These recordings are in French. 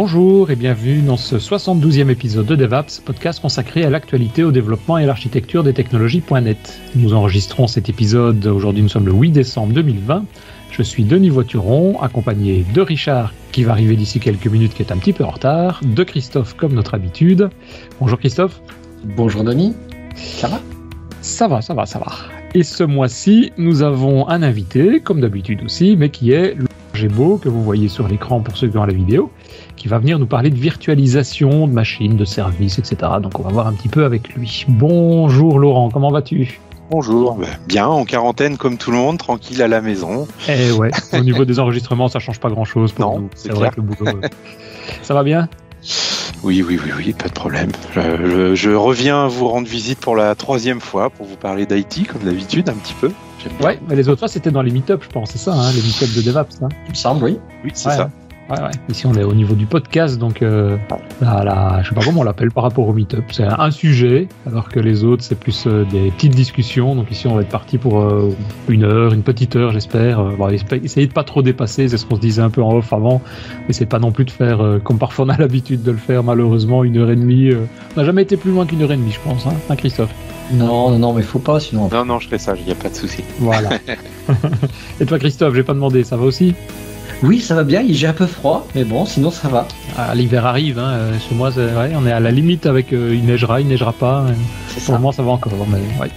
Bonjour et bienvenue dans ce 72e épisode de DevApps, podcast consacré à l'actualité, au développement et à l'architecture des technologies.net. Nous enregistrons cet épisode, aujourd'hui nous sommes le 8 décembre 2020. Je suis Denis Voituron, accompagné de Richard, qui va arriver d'ici quelques minutes, qui est un petit peu en retard, de Christophe, comme notre habitude. Bonjour Christophe. Bonjour Denis. Ça va? Ça va, ça va, ça va. Et ce mois-ci, nous avons un invité, comme d'habitude aussi, mais qui est Gébeau, que vous voyez sur l'écran pour ceux qui ont la vidéo, qui va venir nous parler de virtualisation de machines, de services, etc. Donc on va voir un petit peu avec lui. Bonjour Laurent, comment vas-tu? Bonjour, ben, bien en quarantaine comme tout le monde, tranquille à la maison. Eh ouais, au niveau des enregistrements, ça change pas grand-chose pour Non, nous. c'est vrai clair. que le boulot. euh, ça va bien? Oui, oui, oui, oui, pas de problème. Je, je- je reviens vous rendre visite pour la troisième fois pour vous parler d'IT comme d'habitude un petit peu. Ouais, mais les autres fois c'était dans les meet-up, je pense, c'est ça, hein, les meet-up de DevApps. Hein Il me semble, oui. Oui, c'est Ouais, ça. Ouais, ouais. Ici, on est au niveau du podcast, donc euh, là, là, je sais pas comment on l'appelle par rapport au meet-up. C'est un sujet, alors que les autres, c'est plus euh, des petites discussions. Donc ici, on va être parti pour euh, une heure, une petite heure, j'espère. Euh, bon, essayez de pas trop dépasser, c'est ce qu'on se disait un peu en off avant. Mais c'est pas non plus de faire, euh, comme parfois on a l'habitude de le faire, malheureusement, une heure et demie. euh. On n'a jamais été plus loin qu'une heure et demie, je pense, hein, hein, Christophe Non, non, non, mais faut pas, sinon. Non, non, je fais ça, il n'y a pas de souci. Voilà. et toi, Christophe, j'ai pas demandé, ça va aussi Oui, ça va bien, il j'ai un peu froid, mais bon, sinon ça va. Ah, L'hiver arrive, hein, euh, chez moi, c'est- on est à la limite avec euh, il neigera, il neigera pas. C'est Pour le ça. moment, ça va encore, mais ouais.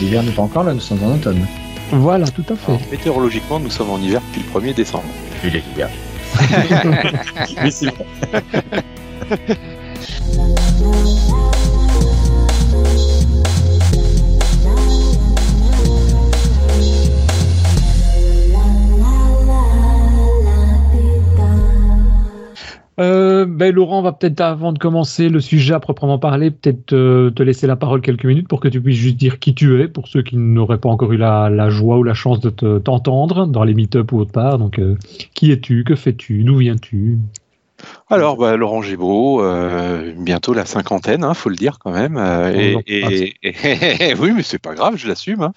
L'hiver n'est pas encore là, nous sommes en automne. Voilà, tout à fait. Alors, météorologiquement, nous sommes en hiver depuis le 1er décembre. Il est hiver. Oui, c'est Euh, ben, Laurent, on va peut-être, avant de commencer le sujet à proprement parler, peut-être euh, te laisser la parole quelques minutes pour que tu puisses juste dire qui tu es, pour ceux qui n'auraient pas encore eu la, la joie ou la chance de te- t'entendre dans les meet-up ou autre part. Donc, euh, qui es-tu? Que fais-tu? D'où viens-tu? Alors, bah, Laurent Gébeau, euh, bientôt la cinquantaine, hein, faut le dire quand même. euh, et, Oh, et- et- oui, mais c'est pas grave, je l'assume. hein.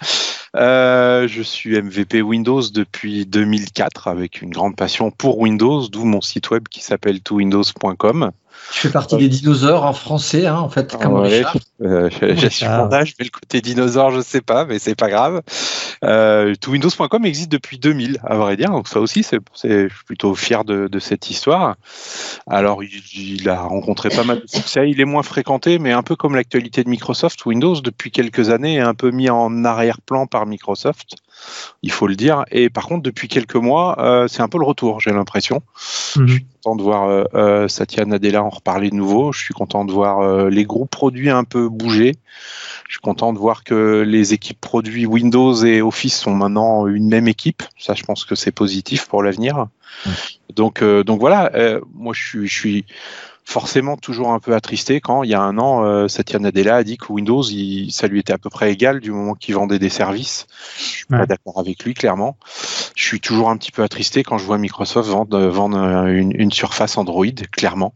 Euh, je suis MVP Windows depuis 2004 avec une grande passion pour Windows, d'où mon site web qui s'appelle towindows.com. Tu fais partie des dinosaures en français, hein, en fait, comme Ouais, Richard. euh, J'assume mon âge, mais le côté dinosaure, je sais pas, mais c'est pas grave. Euh, towindows.com existe depuis 2000, à vrai dire, donc ça aussi, c'est, c'est- je suis plutôt fier de, de cette histoire. Alors, il, il a rencontré pas mal de succès, il est moins fréquenté, mais un peu comme l'actualité de Microsoft, Windows, depuis quelques années, est un peu mis en arrière-plan par Microsoft, il faut le dire. Et par contre, depuis quelques mois, euh, c'est un peu le retour, j'ai l'impression Mhm. content de voir euh, euh, Satya Nadella en reparler de nouveau. Je suis content de voir euh, les groupes produits un peu bouger. Je suis content de voir que les équipes produits Windows et Office sont maintenant une même équipe. Ça, je pense que c'est positif pour l'avenir. Donc, donc voilà. moi, je suis, je suis forcément toujours un peu attristé quand il y a un an, euh, Satya Nadella a dit que Windows, il- ça lui était à peu près égal du moment qu'il vendait des services. Je suis Ouais. pas d'accord avec lui, clairement. Je suis toujours un petit peu attristé quand je vois Microsoft vendre, vendre euh, une, une surface Android, clairement.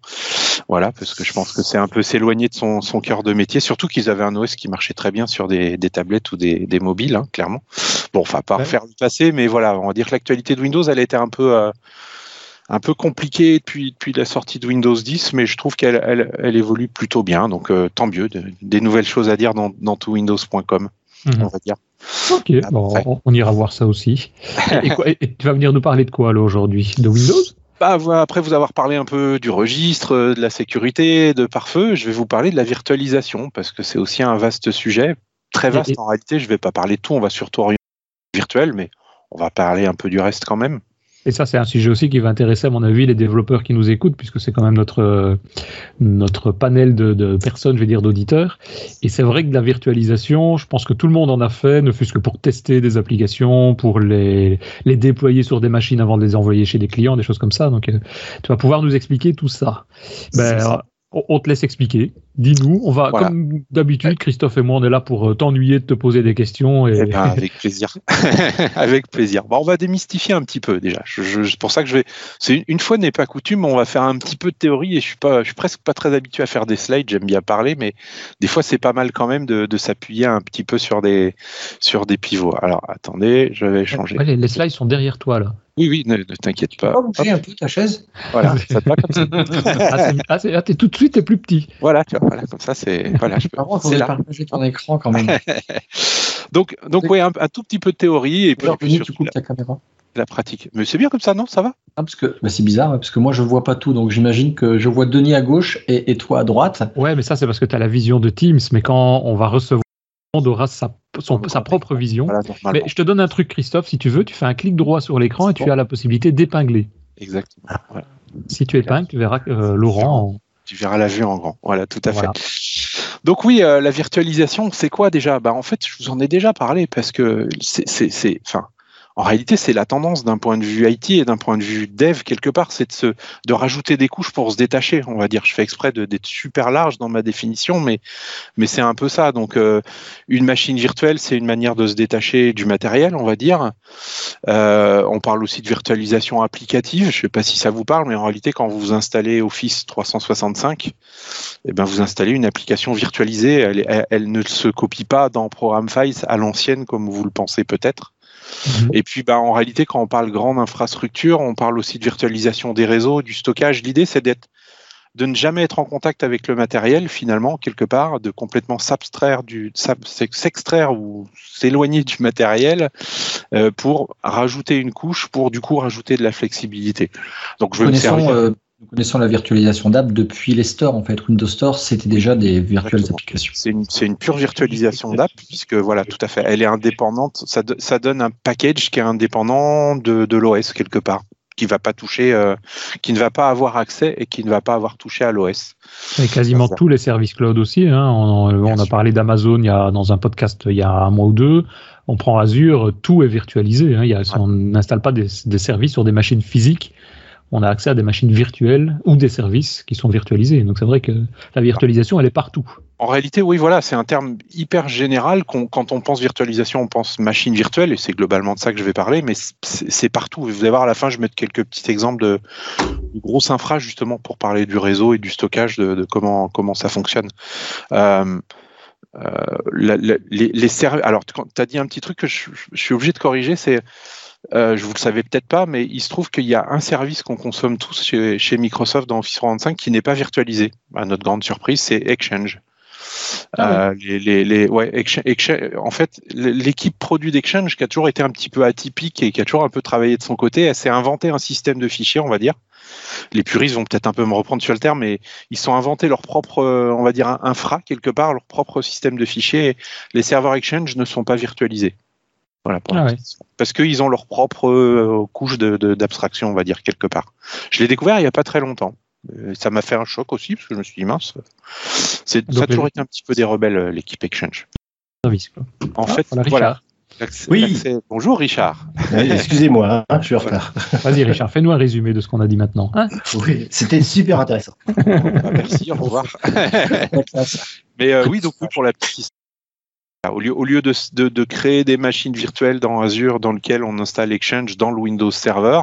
Voilà, parce que je pense que c'est un peu s'éloigner de son, son cœur de métier, surtout qu'ils avaient un OS qui marchait très bien sur des, des tablettes ou des, des mobiles, hein, clairement. Bon, enfin, pas Ouais. refaire le passé, mais voilà, on va dire que l'actualité de Windows, elle été un peu, euh, un peu compliquée depuis, depuis la sortie de Windows 10, mais je trouve qu'elle elle, elle évolue plutôt bien, donc euh, tant mieux, de- des nouvelles choses à dire dans, dans towindows.com, Mhm. on va dire. Ok, bon, Après. on, on ira voir ça aussi. et, quoi- et- et tu vas venir nous parler de quoi aujourd'hui? De Windows? Bah, après vous avoir parlé un peu du registre, euh, de la sécurité, de pare-feu, je vais vous parler de la virtualisation parce que c'est aussi un vaste sujet, très vaste Et- en réalité. Je vais pas parler de tout, on va surtout orienter virtuel, mais on va parler un peu du reste quand même. Et ça, c'est un sujet aussi qui va intéresser, à mon avis, les développeurs qui nous écoutent, puisque c'est quand même notre, euh, notre panel de, de personnes, je vais dire, d'auditeurs. Et c'est vrai que de la virtualisation, je pense que tout le monde en a fait, ne fût-ce que pour tester des applications, pour les, les déployer sur des machines avant de les envoyer chez des clients, des choses comme ça. Donc, euh, tu vas pouvoir nous expliquer tout ça. Ben, ça. On, te laisse expliquer. Dis-nous. On va, Voilà. comme d'habitude, Christophe et moi, on est là pour euh, t'ennuyer, de te poser des questions. Et, Eh ben, avec plaisir. avec plaisir. Bon, on va démystifier un petit peu déjà. C'est pour ça que je vais. C'est une, une fois n'est pas coutume, on va faire un petit peu de théorie et je suis pas, je suis presque pas très habitué à faire des slides. J'aime bien parler, mais des fois c'est pas mal quand même de, de s'appuyer un petit peu sur des sur des pivots. Alors attendez, je vais changer. Ouais, les, les slides sont derrière toi, là. Oui, oui, ne, ne t'inquiète pas. Oh, bouger un peu ta chaise. Voilà, ça te va comme ça. Ah, c'est- ah, c'est- ah, t'es tout de suite, t'es plus petit. Voilà, tu vois, voilà, comme ça, c'est. Voilà, je peux- Par contre, là. partager ton écran quand même. Donc, donc oui, un, un tout petit peu de théorie et puis, Alors, puis tu coupes la, ta caméra. la pratique. Mais c'est bien comme ça, non Ça va? Ah, parce que bah, c'est bizarre, parce que moi je vois pas tout, donc j'imagine que je vois Denis à gauche et, et toi à droite. Ouais, mais ça, c'est parce que tu as la vision de Teams. Mais quand on va recevoir, aura sa, son- sa propre vision. Voilà, Mais je te donne un truc, Christophe, si tu veux, tu fais un clic droit sur l'écran et tu as la possibilité d'épingler. Exactement. Voilà. Si tu épingles, tu verras que euh, Laurent. Tu verras la vue en grand. Voilà, tout à Voilà. fait. Donc oui, euh, la virtualisation, c'est quoi déjà? Bah, En fait, je vous en ai déjà parlé parce que c'est, c'est, c'est- enfin, en réalité, c'est la tendance d'un point de vue IT et d'un point de vue dev quelque part, c'est de rajouter des couches pour se détacher. On va dire, je fais exprès d'être super large dans ma définition, mais, c'est un peu ça. Donc, euh, une machine virtuelle, c'est une manière de se détacher du matériel, on va dire. Euh, on parle aussi de virtualisation applicative. Je ne sais pas si ça vous parle, mais en réalité, quand vous installez Office 365, eh ben, vous installez une application virtualisée. Elle ne se copie pas dans Program Files à l'ancienne, comme vous le pensez peut-être. Mhm. Et puis, bah, en réalité, quand on parle grande infrastructure, on parle aussi de virtualisation des réseaux, du stockage. L'idée, c'est d'être de ne jamais être en contact avec le matériel, finalement, quelque part, de complètement s'abstraire du, s'extraire ou s'éloigner du matériel euh, pour rajouter une couche, pour du coup rajouter de la flexibilité. Donc, je vais me servir. euh, nous connaissons la virtualisation d'app depuis les stores. En fait, Windows Store, c'était déjà des virtuelles Exactement. applications. C'est une, c'est une pure virtualisation d'app, puisque voilà, tout à fait, elle est indépendante. Ça, do- ça donne un package qui est indépendant de, de l'OS quelque part, qui va pas toucher, euh, qui ne va pas avoir accès et qui ne va pas avoir touché à l'OS. Et quasiment tous les services cloud aussi. hein. On, a parlé d'Amazon il y a, dans un podcast il y a un mois ou deux. On prend Azure, tout est virtualisé. hein. Il y a- On n'installe pas des, des services sur des machines physiques. On a accès à des machines virtuelles ou des services qui sont virtualisés. Donc c'est vrai que la virtualisation, elle est partout. En réalité, oui, voilà, c'est un terme hyper général. quand on pense virtualisation, on pense machine virtuelle, et c'est globalement de ça que je vais parler, mais c'est partout. Vous allez voir, à la fin, je vais mettre quelques petits exemples de, grosses infra, justement, pour parler du réseau et du stockage, de, comment, comment ça fonctionne. Euh, euh, les, les Alors, tu as dit un petit truc que je, je suis obligé de corriger, c'est. Euh, je vous le savais peut-être pas, mais il se trouve qu'il y a un service qu'on consomme tous chez, chez Microsoft dans Office 365 qui n'est pas virtualisé. À notre grande surprise, c'est Exchange. Ah Euh, les, les, les- ouais, Exchange- Exchange- en fait, l'équipe produit d'Exchange, qui a toujours été un petit peu atypique et qui a toujours un peu travaillé de son côté, elle s'est inventé un système de fichiers, on va dire. Les puristes vont peut-être un peu me reprendre sur le terme, mais ils sont inventés leur propre, euh, on va dire, infra quelque part, leur propre système de fichiers. Les serveurs Exchange ne sont pas virtualisés. Voilà. pour Ah ouais. Parce qu'ils ont leur propre euh, couche de- de- d'abstraction, on va dire, quelque part. Je l'ai découvert il n'y a pas très longtemps. Euh, Ça m'a fait un choc aussi, parce que je me suis dit, mince, c'est- ça a toujours les- été un petit peu des rebelles, euh, l'équipe Exchange. Service, quoi. En Ah, fait, voilà, Oui. Bonjour Richard. Euh, Excusez-moi, hein, je suis en retard. Vas-y, Richard, fais-nous un résumé de ce qu'on a dit maintenant. hein. Oui, c'était super intéressant. Ah, merci, au revoir. Mais euh, oui, donc pour la petite histoire. Au lieu, au lieu de, de, de créer des machines virtuelles dans Azure dans lesquelles on installe Exchange dans le Windows Server,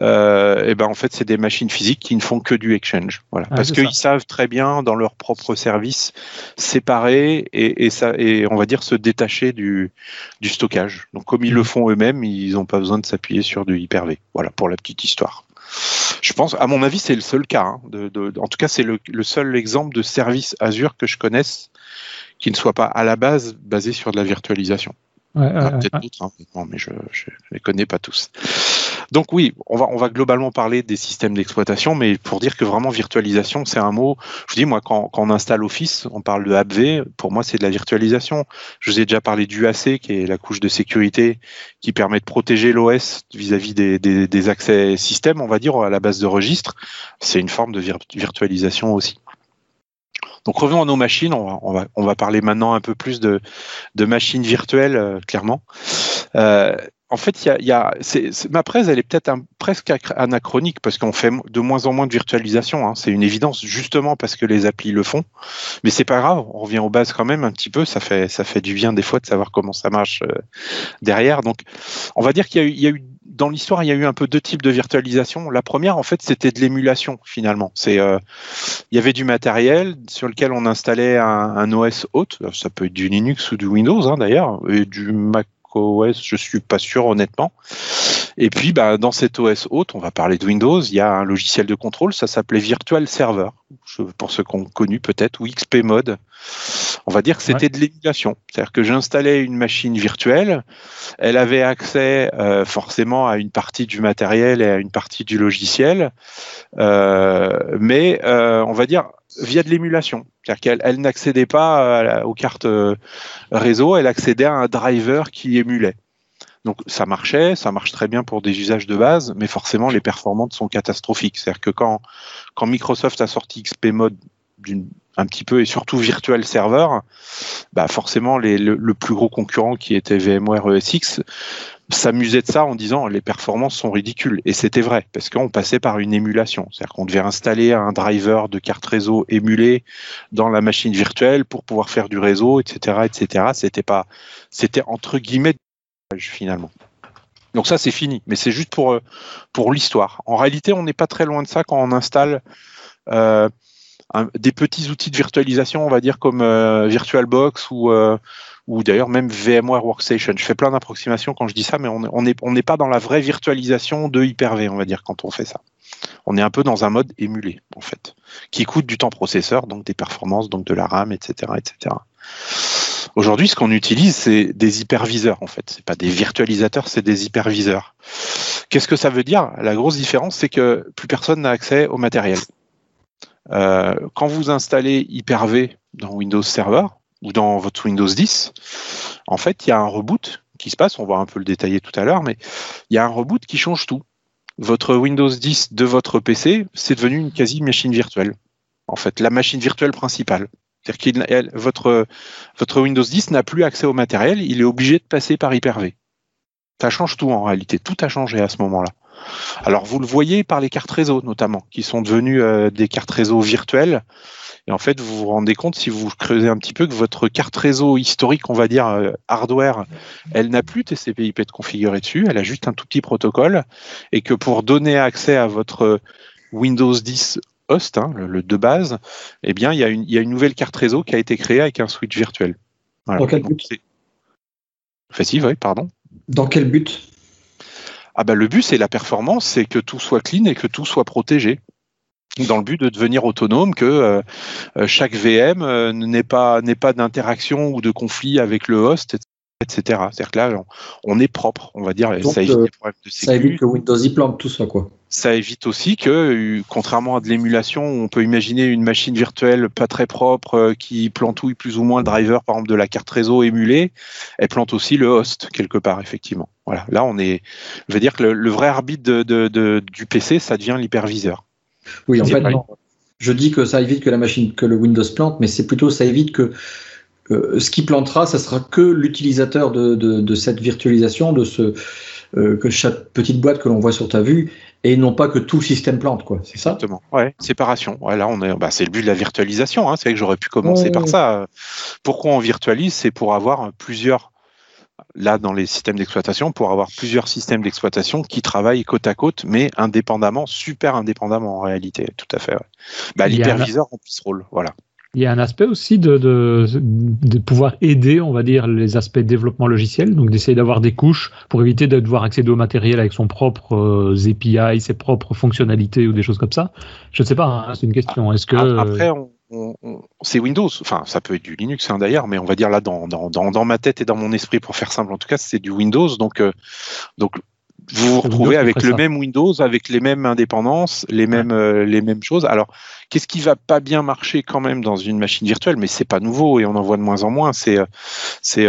euh, et ben en fait c'est des machines physiques qui ne font que du Exchange. Voilà, Ah, parce qu'ils savent très bien dans leur propre service séparer et, et ça et on va dire se détacher du, du stockage. Donc comme ils le font eux-mêmes, ils n'ont pas besoin de s'appuyer sur du Hyper-V. Voilà pour la petite histoire. Je pense, à mon avis, c'est le seul cas. hein, de, de- en tout cas, c'est le, le seul exemple de service Azure que je connaisse qui ne soit pas à la base basé sur de la virtualisation. Ouais, peut-être ouais. d'autres, hein, mais je ne les connais pas tous. Donc oui, on va, globalement parler des systèmes d'exploitation, mais pour dire que vraiment virtualisation, c'est un mot, je vous dis, moi, quand, on installe Office, on parle de AppV, pour moi, c'est de la virtualisation. Je vous ai déjà parlé du AC, qui est la couche de sécurité qui permet de protéger l'OS vis-à-vis des, accès système, on va dire, à la base de registre. C'est une forme de vir- virtualisation aussi. Donc revenons à nos machines, on va, parler maintenant un peu plus de, de machines virtuelles, euh, clairement. Euh, en fait, il ma presse, elle est peut-être presque ac- anachronique parce qu'on fait de moins en moins de virtualisation. hein. C'est une évidence, justement parce que les applis le font. Mais c'est pas grave, on revient aux bases quand même un petit peu. Ça fait, ça fait du bien des fois de savoir comment ça marche euh, derrière. Donc, on va dire qu'il y a eu, dans l'histoire, il y a eu un peu deux types de virtualisation. La première, en fait, c'était de l'émulation finalement. C'est euh, il y avait du matériel sur lequel on installait un, un OS hôte. Ça peut être du Linux ou du Windows hein, d'ailleurs, et du Mac OS, je suis pas sûr honnêtement. Et puis, bah, dans cet OS haute, on va parler de Windows, il y a un logiciel de contrôle, ça s'appelait Virtual Server, pour ceux qui ont connu peut-être, ou XP Mode. On va dire que c'était de l'émulation. C'est-à-dire que j'installais une machine virtuelle, elle avait accès euh, forcément à une partie du matériel et à une partie du logiciel, euh, mais euh, on va dire via de l'émulation. C'est-à-dire qu'elle elle, n'accédait pas aux cartes réseau, elle accédait à un driver qui émulait. Donc ça marchait, ça marche très bien pour des usages de base, mais forcément les performances sont catastrophiques. C'est-à-dire que quand, Microsoft a sorti XP Mode un petit peu et surtout Virtual Server, bah forcément les, le, plus gros concurrent qui était VMware ESX s'amusait de ça en disant les performances sont ridicules et c'était vrai parce qu'on passait par une émulation, c'est-à-dire qu'on devait installer un driver de carte réseau émulé dans la machine virtuelle pour pouvoir faire du réseau, etc., etc. C'était pas, c'était entre guillemets finalement. Donc ça c'est fini, mais c'est juste pour pour l'histoire. En réalité, on n'est pas très loin de ça quand on installe euh, des petits outils de virtualisation, on va dire comme euh, VirtualBox ou euh, ou d'ailleurs même VMware Workstation. Je fais plein d'approximations quand je dis ça, mais on n'est on pas dans la vraie virtualisation de Hyper-V, on va dire, quand on fait ça. On est un peu dans un mode émulé, en fait, qui coûte du temps processeur, donc des performances, donc de la RAM, etc., etc. Aujourd'hui, ce qu'on utilise, c'est des hyperviseurs, en fait. C'est pas des virtualisateurs, c'est des hyperviseurs. Qu'est-ce que ça veut dire? La grosse différence, c'est que plus personne n'a accès au matériel. Euh, quand vous installez Hyper-V dans Windows Server ou dans votre Windows 10, en fait, il y a un reboot qui se passe. On va un peu le détailler tout à l'heure, mais il y a un reboot qui change tout. Votre Windows 10 de votre PC, c'est devenu une quasi machine virtuelle. En fait, la machine virtuelle principale. C'est-à-dire que votre, Windows 10 n'a plus accès au matériel, il est obligé de passer par Hyper-V. Ça change tout en réalité, tout a changé à ce moment-là. Alors vous le voyez par les cartes réseau notamment, qui sont devenues euh, des cartes réseau virtuelles. Et en fait, vous vous rendez compte, si vous creusez un petit peu, que votre carte réseau historique, on va dire euh, hardware, elle n'a plus TCP/IP de configurer dessus, elle a juste un tout petit protocole, et que pour donner accès à votre Windows 10 host, hein, le, de base, eh bien, il y, a une, il y, a une, nouvelle carte réseau qui a été créée avec un switch virtuel. Voilà. Dans quel but Facile, oui, pardon. Dans quel but? Ah bah, le but, c'est la performance, c'est que tout soit clean et que tout soit protégé dans le but de devenir autonome, que euh, euh, chaque VM euh, n'ait pas, pas d'interaction ou de conflit avec le host, etc. C'est-à-dire que là, on, est propre, on va dire, ça évite les problèmes de sécurité. Ça évite que Windows y plante tout ça, quoi. Ça évite aussi que, contrairement à de l'émulation, on peut imaginer une machine virtuelle pas très propre qui plantouille plus ou moins le driver, par exemple, de la carte réseau émulée, elle plante aussi le host quelque part, effectivement. Voilà. Là, on est, je veux dire que le, vrai arbitre de, du PC, ça devient l'hyperviseur. Oui, en fait, je dis que ça évite que la machine, que le Windows plante, mais c'est plutôt ça évite que euh, ce qui plantera, ça sera que l'utilisateur de, cette virtualisation, de ce euh, que chaque petite boîte que l'on voit sur ta vue, et non pas que tout le système plante, quoi. C'est ça? Exactement. Ouais, séparation. Ouais, là, on est, bah, c'est le but de la virtualisation. Hein. C'est vrai que j'aurais pu commencer par ça. Pourquoi on virtualise? C'est pour avoir plusieurs là dans les systèmes d'exploitation pour avoir plusieurs systèmes d'exploitation qui travaillent côte à côte, mais indépendamment, super indépendamment en réalité. Tout à fait. Bah, l'hyperviseur remplit ce rôle. Voilà. Il y a un aspect aussi de, de, de, pouvoir aider, on va dire, les aspects de développement logiciel, donc d'essayer d'avoir des couches pour éviter de devoir accéder au matériel avec son propre euh, API, ses propres fonctionnalités ou des choses comme ça. Je ne sais pas, hein, c'est une question. Est-ce que après, on, c'est Windows, enfin ça peut être du Linux hein, d'ailleurs, mais on va dire là dans, dans, dans, ma tête et dans mon esprit pour faire simple, en tout cas c'est du Windows, donc euh, donc vous vous retrouvez avec le même Windows, avec les mêmes indépendances, les mêmes euh, les mêmes choses. Alors qu'est-ce qui va pas bien marcher quand même dans une machine virtuelle, mais c'est pas nouveau et on en voit de moins en moins. C'est euh, c'est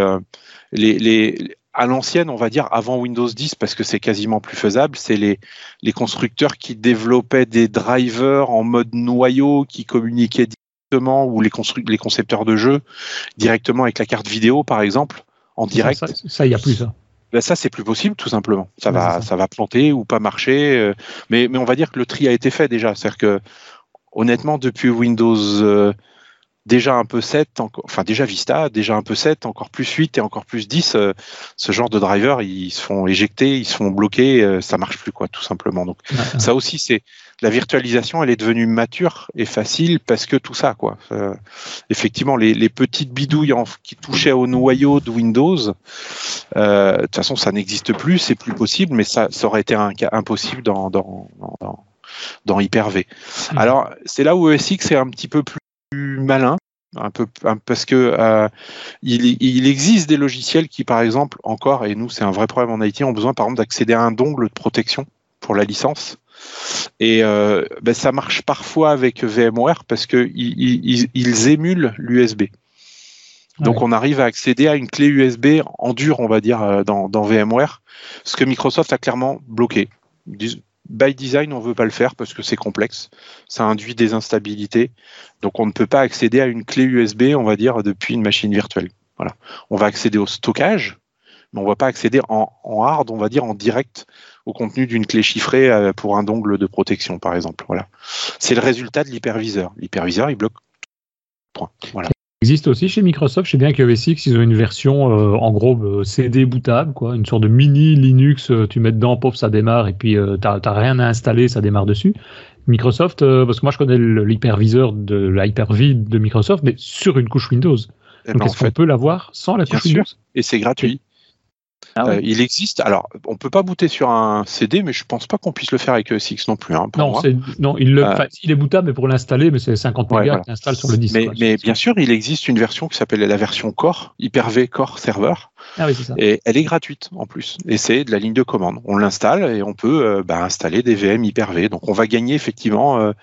les, les à l'ancienne, on va dire avant Windows 10, parce que c'est quasiment plus faisable, c'est les, les constructeurs qui développaient des drivers en mode noyau qui communiquaient ou les, les concepteurs de jeux directement avec la carte vidéo, par exemple, en direct. Ça, il n'y a plus ça. Ben ça, c'est plus possible, tout simplement. Ça va, ça. va planter ou pas marcher. Euh, mais, mais on va dire que le tri a été fait déjà. C'est-à-dire que, honnêtement, depuis Windows euh, déjà un peu 7, enfin déjà Vista, déjà un peu 7, encore plus 8 et encore plus 10, euh, ce genre de driver, ils se font éjecter, ils se font bloquer, ça marche plus, quoi, tout simplement. Donc, ça aussi, c'est la virtualisation, elle est devenue mature et facile parce que tout ça, quoi. Euh, effectivement, les, les, petites bidouilles qui touchaient au noyau de Windows, euh, de toute façon, ça n'existe plus, c'est plus possible, mais ça, ça aurait été un cas impossible dans, dans, dans, dans Hyper-V. Mmh. Alors, c'est là où ESX est un petit peu plus malin, un peu parce que euh, il, il, existe des logiciels qui, par exemple, encore, et nous c'est un vrai problème en IT, ont besoin par exemple d'accéder à un dongle de protection pour la licence. Et euh, ben, ça marche parfois avec VMware parce que ils, ils, émulent l'USB. Donc on arrive à accéder à une clé USB en dur, on va dire, euh, dans, dans VMware, ce que Microsoft a clairement bloqué by design, on ne veut pas le faire parce que c'est complexe. Ça induit des instabilités. Donc, on ne peut pas accéder à une clé USB, on va dire, depuis une machine virtuelle. Voilà. On va accéder au stockage, mais on ne va pas accéder en, hard, on va dire, en direct au contenu d'une clé chiffrée euh, pour un dongle de protection, par exemple. Voilà. C'est le résultat de l'hyperviseur. L'hyperviseur, il bloque. Point. Voilà existe aussi chez Microsoft. Je sais bien qu'ESX, ils ont une version euh, en gros euh, CD bootable, quoi, une sorte de mini Linux. Euh, tu mets dedans, pop, ça démarre, et puis tu t'as rien à installer, ça démarre dessus. Microsoft, parce que moi je connais l'hyperviseur de l'Hyper-V de Microsoft, mais sur une couche Windows. Eh Donc ben, est-ce qu'on peut l'avoir sans la couche Windows? Et c'est gratuit. Ah euh, il existe. Alors, on peut pas booter sur un CD, mais je pense pas qu'on puisse le faire avec ESX non plus. Hein, non, non, il, le, euh, il est bootable, mais pour l'installer, mais c'est 50 ouais, mégas voilà. sur le disque. Mais, mais bien sûr, il existe une version qui s'appelle la version Core, Hyper-V Core Server. Ah oui, c'est ça. Et elle est gratuite en plus. Et c'est de la ligne de commande. On l'installe et on peut euh, bah, installer des VM Hyper-V. Donc on va gagner effectivement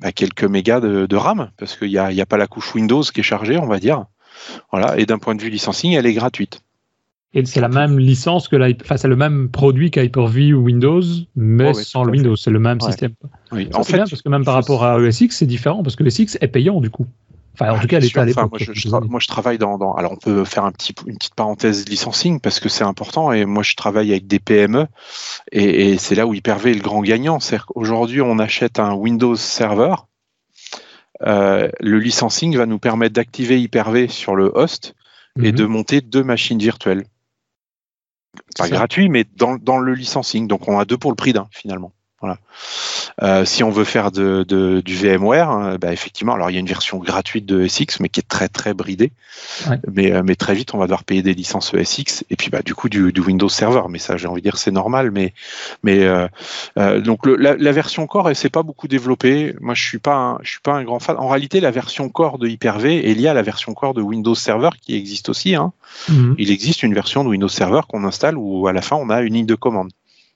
bah, quelques mégas de, de RAM parce qu'il n'y a, y a pas la couche Windows qui est chargée, on va dire. Voilà. Et d'un point de vue licensing, elle est gratuite. Et c'est la même licence que enfin, c'est le même produit qu'Hyper-V ou Windows, mais sans le Windows. C'est le même système. Oui. En fait, bien parce que même par rapport à ESX, c'est différent parce que l'ESX est payant du coup. Enfin, en tout cas, l'état l'époque. Moi, je, moi, je travaille dans, dans, Alors, on peut faire un petit, une petite parenthèse licensing parce que c'est important. Et moi, je travaille avec des PME et, et c'est là où Hyper-V est le grand gagnant. C'est-à-dire qu'aujourd'hui, on achète un Windows Server. Euh, le licensing va nous permettre d'activer Hyper-V sur le host et mhm. de monter deux machines virtuelles pas gratuit, mais dans, dans, le licensing. Donc on a deux pour le prix d'un finalement. Voilà. Euh, si on veut faire de, de du VMware, hein, bah effectivement, alors il y a une version gratuite de SX, mais qui est très très bridée. Ouais. Mais, euh, mais très vite, on va devoir payer des licences SX et puis bah du coup du, du Windows Server. Mais ça, j'ai envie de dire, c'est normal. Mais mais euh, euh, donc le, la, la, version Core, elle s'est pas beaucoup développée. Moi, je suis pas un, je suis pas un grand fan. En réalité, la version Core de Hyper-V est liée à la version Core de Windows Server qui existe aussi. Hein. Mm -hmm. Il existe une version de Windows Server qu'on installe où à la fin on a une ligne de commande.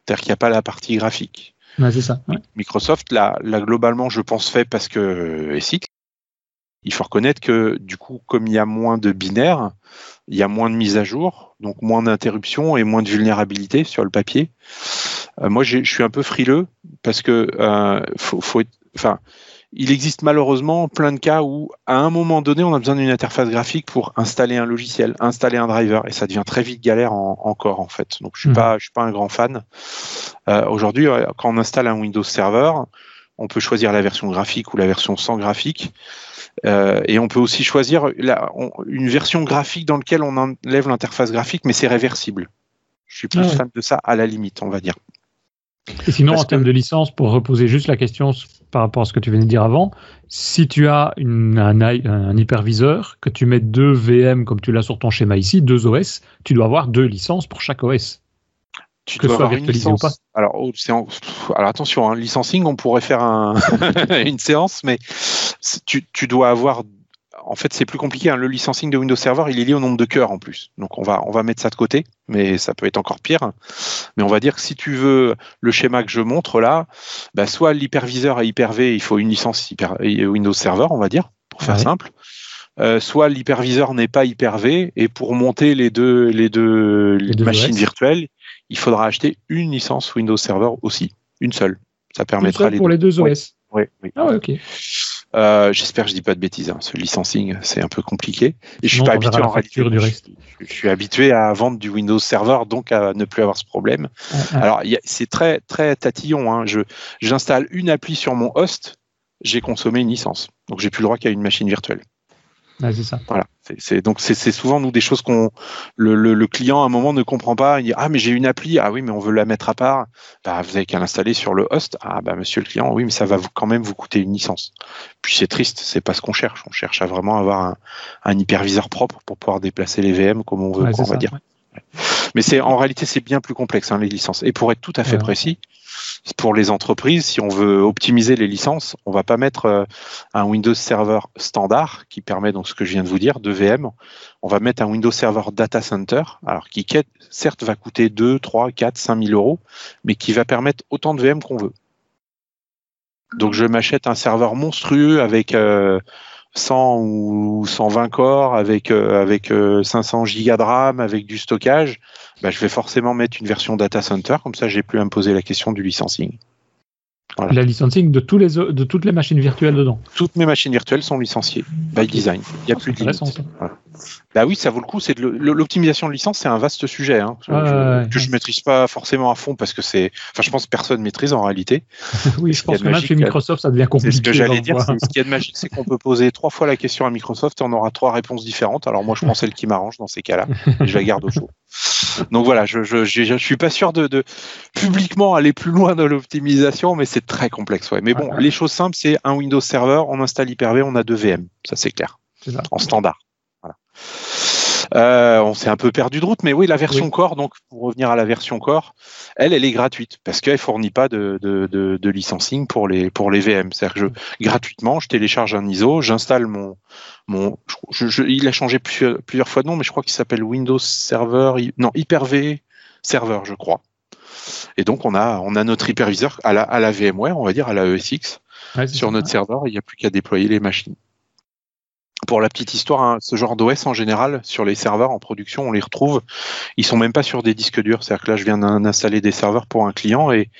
C'est-à-dire qu'il n'y a pas la partie graphique. Ouais, c'est ça. Ouais. Microsoft l'a globalement, je pense, fait parce que SX. Il faut reconnaître que du coup, comme il y a moins de binaires, il y a moins de mises à jour, donc moins d'interruptions et moins de vulnérabilité sur le papier. Euh, moi, je suis un peu frileux parce que euh, faut, faut être, enfin, il existe malheureusement plein de cas où, à un moment donné, on a besoin d'une interface graphique pour installer un logiciel, installer un driver, et ça devient très vite galère en, encore en fait. Donc je suis mmh. pas, je suis pas un grand fan. Euh, Aujourd'hui, quand on installe un Windows Server, on peut choisir la version graphique ou la version sans graphique. Euh, et on peut aussi choisir la, on, une version graphique dans laquelle on enlève l'interface graphique, mais c'est réversible. Je suis plus ah ouais. fan de ça à la limite, on va dire. Et sinon, Parce en termes de licence, pour reposer juste la question par rapport à ce que tu venais de dire avant, si tu as une, un, un, hyperviseur, que tu mets deux VM comme tu l'as sur ton schéma ici, deux OS, tu dois avoir deux licences pour chaque OS. Tu que dois soit avoir une licence. Ou pas. Alors, oh, en, alors attention, hein, licensing, on pourrait faire un, une séance, mais tu, tu dois avoir en fait, c'est plus compliqué. Hein. Le licensing de Windows Server, il est lié au nombre de cœurs en plus. Donc, on va, on va mettre ça de côté, mais ça peut être encore pire. Mais on va dire que si tu veux le schéma que je montre là, bah, soit l'hyperviseur à Hyper-V, il faut une licence hyper, Windows Server, on va dire, pour faire ouais. simple. Euh, soit l'hyperviseur n'est pas Hyper-V, et pour monter les deux, les deux, les deux machines OS. virtuelles, il faudra acheter une licence Windows Server aussi, une seule. Ça permettra une seule les pour deux. les deux OS. Oui, oui. Ah ouais, ok. Euh, J'espère que je dis pas de bêtises. Hein. Ce licensing, c'est un peu compliqué. Et je suis pas habitué en réalité. Du reste. Je, je, suis habitué à vendre du Windows Server, donc à ne plus avoir ce problème. Ah, ah. Alors, c'est très très tatillon. Hein. Je j'installe une appli sur mon host, j'ai consommé une licence, donc j'ai plus le droit qu'à une machine virtuelle. c'est ça. Voilà. C'est donc c'est souvent nous des choses qu'on le, le, client à un moment ne comprend pas. Il dit ah mais j'ai une appli ah oui mais on veut la mettre à part. Bah, vous avez qu'à l'installer sur le host. Ah bah monsieur le client oui mais ça va vous, quand même vous coûter une licence. Puis c'est triste c'est pas ce qu'on cherche. On cherche à vraiment avoir un, un, hyperviseur propre pour pouvoir déplacer les VM comme on veut on va dire. Mais c'est en réalité c'est bien plus complexe hein, les licences. Et pour être tout à fait précis, pour les entreprises, si on veut optimiser les licences, on va pas mettre euh, un Windows Server standard qui permet donc ce que je viens de vous dire de VM. On va mettre un Windows Server Data Center, alors qui certes va coûter 2, 3, 4, 5 000 euros, mais qui va permettre autant de VM qu'on veut. Donc je m'achète un serveur monstrueux avec euh, 100 ou 120 corps avec euh, avec 500 euh, gigas de RAM avec du stockage, bah, je vais forcément mettre une version data center comme ça j'ai plus à me poser la question du licensing. La licensing de, tous les, de toutes les machines virtuelles dedans. Toutes mes machines virtuelles sont licenciées by design. Il n'y a plus de limite. Bah oui, ça vaut le coup. C'est l'optimisation de licence, c'est un vaste sujet hein, que je maîtrise pas forcément à fond parce que c'est. Enfin, je pense que personne maîtrise en réalité. oui, je pense que même chez Microsoft, ça devient compliqué. Ce que j'allais dire. Ce qu'il y a de magique, c'est qu'on peut poser trois fois la question à Microsoft et on aura trois réponses différentes. Alors moi, je prends celle qui m'arrange dans ces cas-là et je la garde au chaud. Donc voilà, je, je, je, suis pas sûr de, de, publiquement aller plus loin dans l'optimisation, mais c'est très complexe. Ouais. Mais bon, les choses simples, c'est un Windows Server, on installe Hyper-V, on a deux VM, ça c'est clair, en standard. Voilà. Euh, on s'est un peu perdu de route, mais oui, la version Core, donc pour revenir à la version Core, elle, elle est gratuite parce qu'elle fournit pas de, de, de, de, licensing pour les pour les VM. C'est-à-dire que je, gratuitement, je télécharge un ISO, j'installe mon mon, je, il a changé plusieurs, plusieurs fois de nom, mais je crois qu'il s'appelle Windows Server, non Hyper-V Server, je crois. Et donc on a on a notre hyperviseur à la à la VMware, on va dire à la ESX sur notre serveur. Il n'y a plus qu'à déployer les machines pour la petite histoire, hein, ce genre d'OS en général, sur les serveurs en production, on les retrouve. Ils sont même pas sur des disques durs. C'est-à-dire que là, je viens d'installer des serveurs pour un client et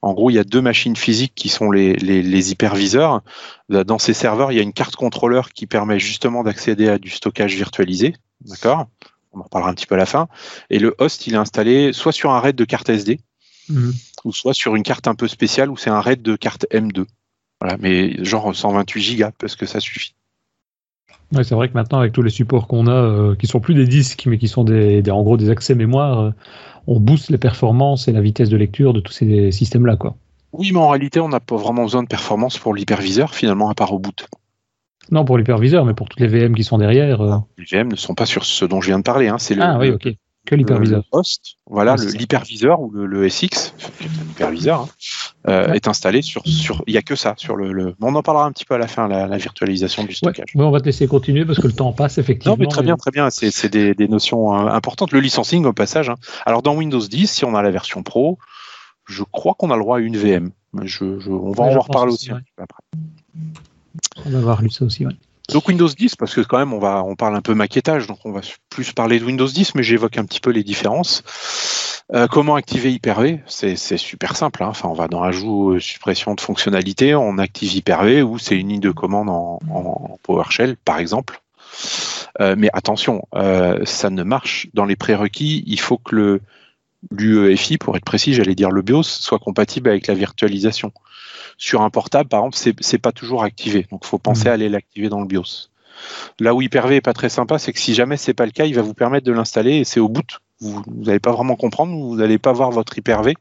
en gros, il y a deux machines physiques qui sont les, les, hyperviseurs. Dans ces serveurs, il y a une carte contrôleur qui permet justement d'accéder à du stockage virtualisé. D'accord? On en reparlera un petit peu à la fin. Et le host, il est installé soit sur un RAID de carte SD, mhm. ou soit sur une carte un peu spéciale où c'est un RAID de carte M2. Voilà, mais genre 128 Go parce que ça suffit. Ouais, c'est vrai que maintenant, avec tous les supports qu'on a, euh, qui sont plus des disques, mais qui sont des, en gros des accès mémoire, euh, on booste les performances et la vitesse de lecture de tous ces systèmes-là. quoi. Oui, mais en réalité, on n'a pas vraiment besoin de performance pour l'hyperviseur, finalement, à part au boot. Non, pour l'hyperviseur, mais pour toutes les VM qui sont derrière. Euh. Les VM ne sont pas sur ce dont je viens de parler. Hein. C'est ah oui, ok. Que l'hyperviseur. Host, voilà, l'hyperviseur ou le, SX, l'hyperviseur, hein, euh, est installé sur, sur. Il n'y a que ça sur le, On en parlera un petit peu à la fin, la, virtualisation du stockage. on va te laisser continuer parce que le temps passe effectivement. Non, mais très bien, très bien. C'est des, des, notions euh, importantes. Le licensing au passage. Hein. Alors dans Windows 10, si on a la version Pro, je crois qu'on a le droit à une VM. Je, je, on va en reparler aussi, après. On va voir lu ça aussi, ouais. Donc Windows 10, parce que quand même on va on parle un peu maquettage, donc on va plus parler de Windows 10, mais j'évoque un petit peu les différences. Euh, comment activer Hyper-V? C'est super simple. Hein. Enfin, on va dans ajout, euh, suppression de fonctionnalités, on active Hyper-V ou c'est une ligne de commande en, PowerShell, par exemple. Euh, mais attention, ça ne marche dans les prérequis. Il faut que l'UEFI, pour être précis, j'allais dire le BIOS, soit compatible avec la virtualisation sur un portable, par exemple, c'est pas toujours activé. Donc, il faut penser mmh. à aller l'activer dans le BIOS. Là où Hyper-V est pas très sympa, c'est que si jamais c'est pas le cas, il va vous permettre de l'installer et c'est au bout. Vous n'allez pas vraiment comprendre, vous n'allez pas voir votre Hyper-V.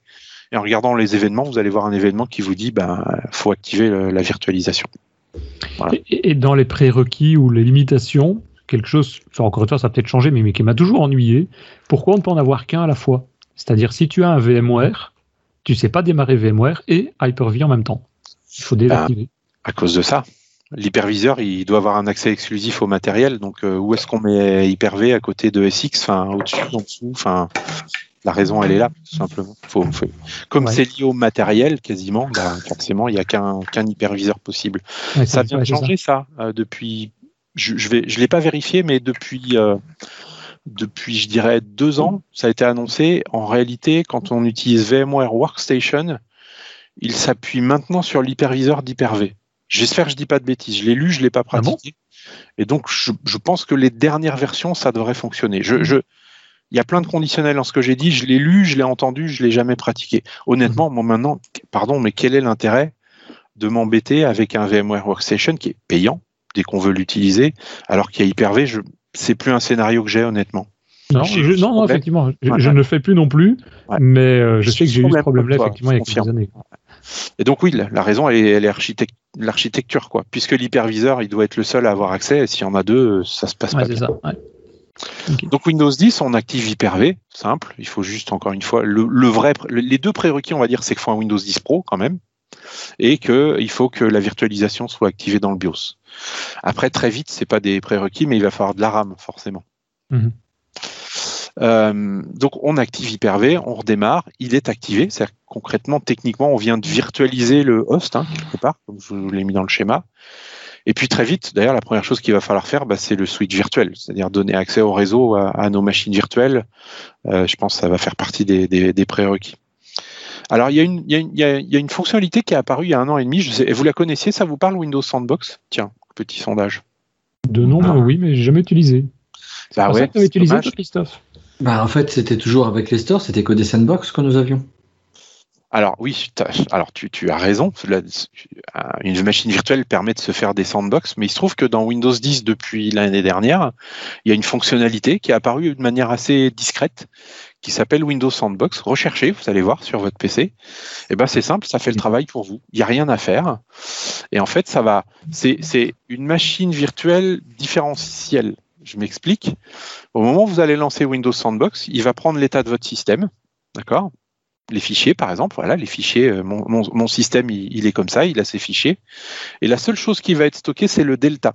Et en regardant les événements, vous allez voir un événement qui vous dit, ben, faut activer la virtualisation. Et, dans les prérequis ou les limitations, quelque chose, enfin encore une fois, ça a peut-être changé, mais, qui m'a toujours ennuyé. Pourquoi on ne peut en avoir qu'un à la fois? C'est-à-dire, si tu as un VMware, tu sais pas démarrer VMware et Hyper-V en même temps. Il faut désactiver. Ah, à cause de ça. L'hyperviseur, il doit avoir un accès exclusif au matériel. Donc, euh, où est-ce qu'on met Hyper-V à côté de SX, enfin, au-dessus, en dessous, enfin, la raison, elle est là, tout simplement. Faut, Comme c'est lié au matériel, quasiment, bah, forcément, il n'y a qu'un hyperviseur possible. ça vient de changer, ça, euh, depuis. Je, je vais, je l'ai pas vérifié, mais depuis. Euh, depuis, je dirais, deux ans, ça a été annoncé. En réalité, quand on utilise VMware Workstation, il s'appuie maintenant sur l'hyperviseur d'Hyper-V. J'espère que je dis pas de bêtises. Je l'ai lu, je l'ai pas ah pratiqué. et donc, je, pense que les dernières versions, ça devrait fonctionner. Je, je, il y a plein de conditionnels dans ce que j'ai dit. Je l'ai lu, je l'ai entendu, je l'ai jamais pratiqué. Honnêtement, moi maintenant, pardon, mais quel est l'intérêt de m'embêter avec un VMware Workstation qui est payant dès qu'on veut l'utiliser. Alors qu'il y a Hyper-V, je... c'est plus un scénario que j'ai honnêtement. Non, je, non, non, effectivement, je, je, ne le fais plus non plus, ouais. mais euh, je sais que j'ai eu ce problème-là effectivement il y a quelques années. Et donc oui, la, raison, elle est, elle est architecte, l'architecture, quoi. Puisque l'hyperviseur, il doit être le seul à avoir accès, et s'il y en a deux, ça se passe Ouais, pas bien. ça. ouais. Donc Windows 10, on active Hyper-V, simple. Il faut juste encore une fois le, le vrai, le- les deux prérequis, on va dire, c'est qu'il faut un Windows 10 Pro quand même, et que il faut que la virtualisation soit activée dans le BIOS. Après, très vite, c'est pas des prérequis, mais il va falloir de la RAM forcément. Mhm. Euh, donc on active Hyper-V, on redémarre, il est activé, c'est-à-dire concrètement, techniquement, on vient de virtualiser le host hein, quelque part, comme je vous l'ai mis dans le schéma. Et puis très vite, d'ailleurs, la première chose qu'il va falloir faire, bah, c'est le switch virtuel, c'est-à-dire donner accès au réseau à, à nos machines virtuelles. Euh, je pense que ça va faire partie des, des- des prérequis. Alors, il y, a une, il, y a une, il y a- il y a une fonctionnalité qui est apparue il y a un an et demi. Je sais, et vous la connaissiez, ça vous parle Windows Sandbox? Tiens, petit sondage. De nom, Ah. oui, mais j'ai jamais utilisé. C'est Bah pas ouais, ça que tu c'est utilisé, toi, Christophe? Bah, en fait, c'était toujours avec les stores, c'était que des sandbox que nous avions. Alors oui, alors tu, tu as raison. La- Une machine virtuelle permet de se faire des sandbox, mais il se trouve que dans Windows 10 depuis l'année dernière, il y a une fonctionnalité qui est apparue de manière assez discrète, qui s'appelle Windows Sandbox. Recherchez, vous allez voir sur votre PC. Et ben c'est simple, ça fait le travail pour vous. Il n'y a rien à faire. Et en fait, ça va. C'est une machine virtuelle différentielle. Je m'explique. Au moment où vous allez lancer Windows Sandbox, il va prendre l'état de votre système, d'accord? Les fichiers, par exemple, voilà, les fichiers, euh, mon, système, il est comme ça, il a ses fichiers. Et la seule chose qui va être stockée, c'est le delta.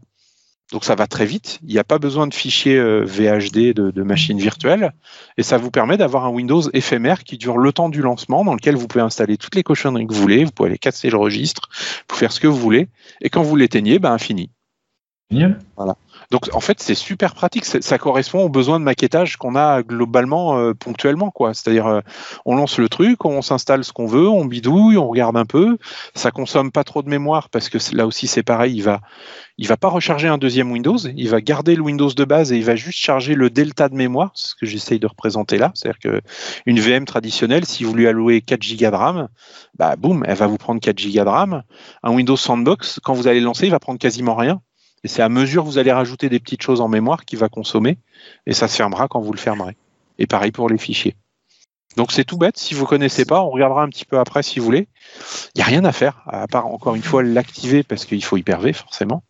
Donc ça va très vite. Il n'y a pas besoin de fichiers euh, VHD de, de machines virtuelles. Et ça vous permet d'avoir un Windows éphémère qui dure le temps du lancement, dans lequel vous pouvez installer toutes les cochonneries que vous voulez. Vous pouvez aller casser le registre, vous pouvez faire ce que vous voulez. Et quand vous l'éteignez, ben, fini. Génial. Donc en fait, c'est super pratique. Ça correspond aux besoins de maquettage qu'on a globalement, euh, ponctuellement, quoi. C'est-à-dire, euh, on lance le truc, on s'installe ce qu'on veut, on bidouille, on regarde un peu. Ça consomme pas trop de mémoire parce que là aussi c'est pareil. Il va, il va pas recharger un deuxième Windows. Il va garder le Windows de base et il va juste charger le delta de mémoire. Ce que j'essaye de représenter là. C'est-à-dire que une VM traditionnelle, si vous lui allouez 4 Go de RAM, bah boum, elle va vous prendre 4 Go de RAM. Un Windows Sandbox, quand vous allez le lancer, il va prendre quasiment rien. Et c'est à mesure que vous allez rajouter des petites choses en mémoire qui va consommer, et ça se fermera quand vous le fermerez. Et pareil pour les fichiers. Donc c'est tout bête, si vous connaissez pas, on regardera un petit peu après si vous voulez. Il n'y a rien à faire, à part encore une fois l'activer parce qu'il faut Hyper-V forcément.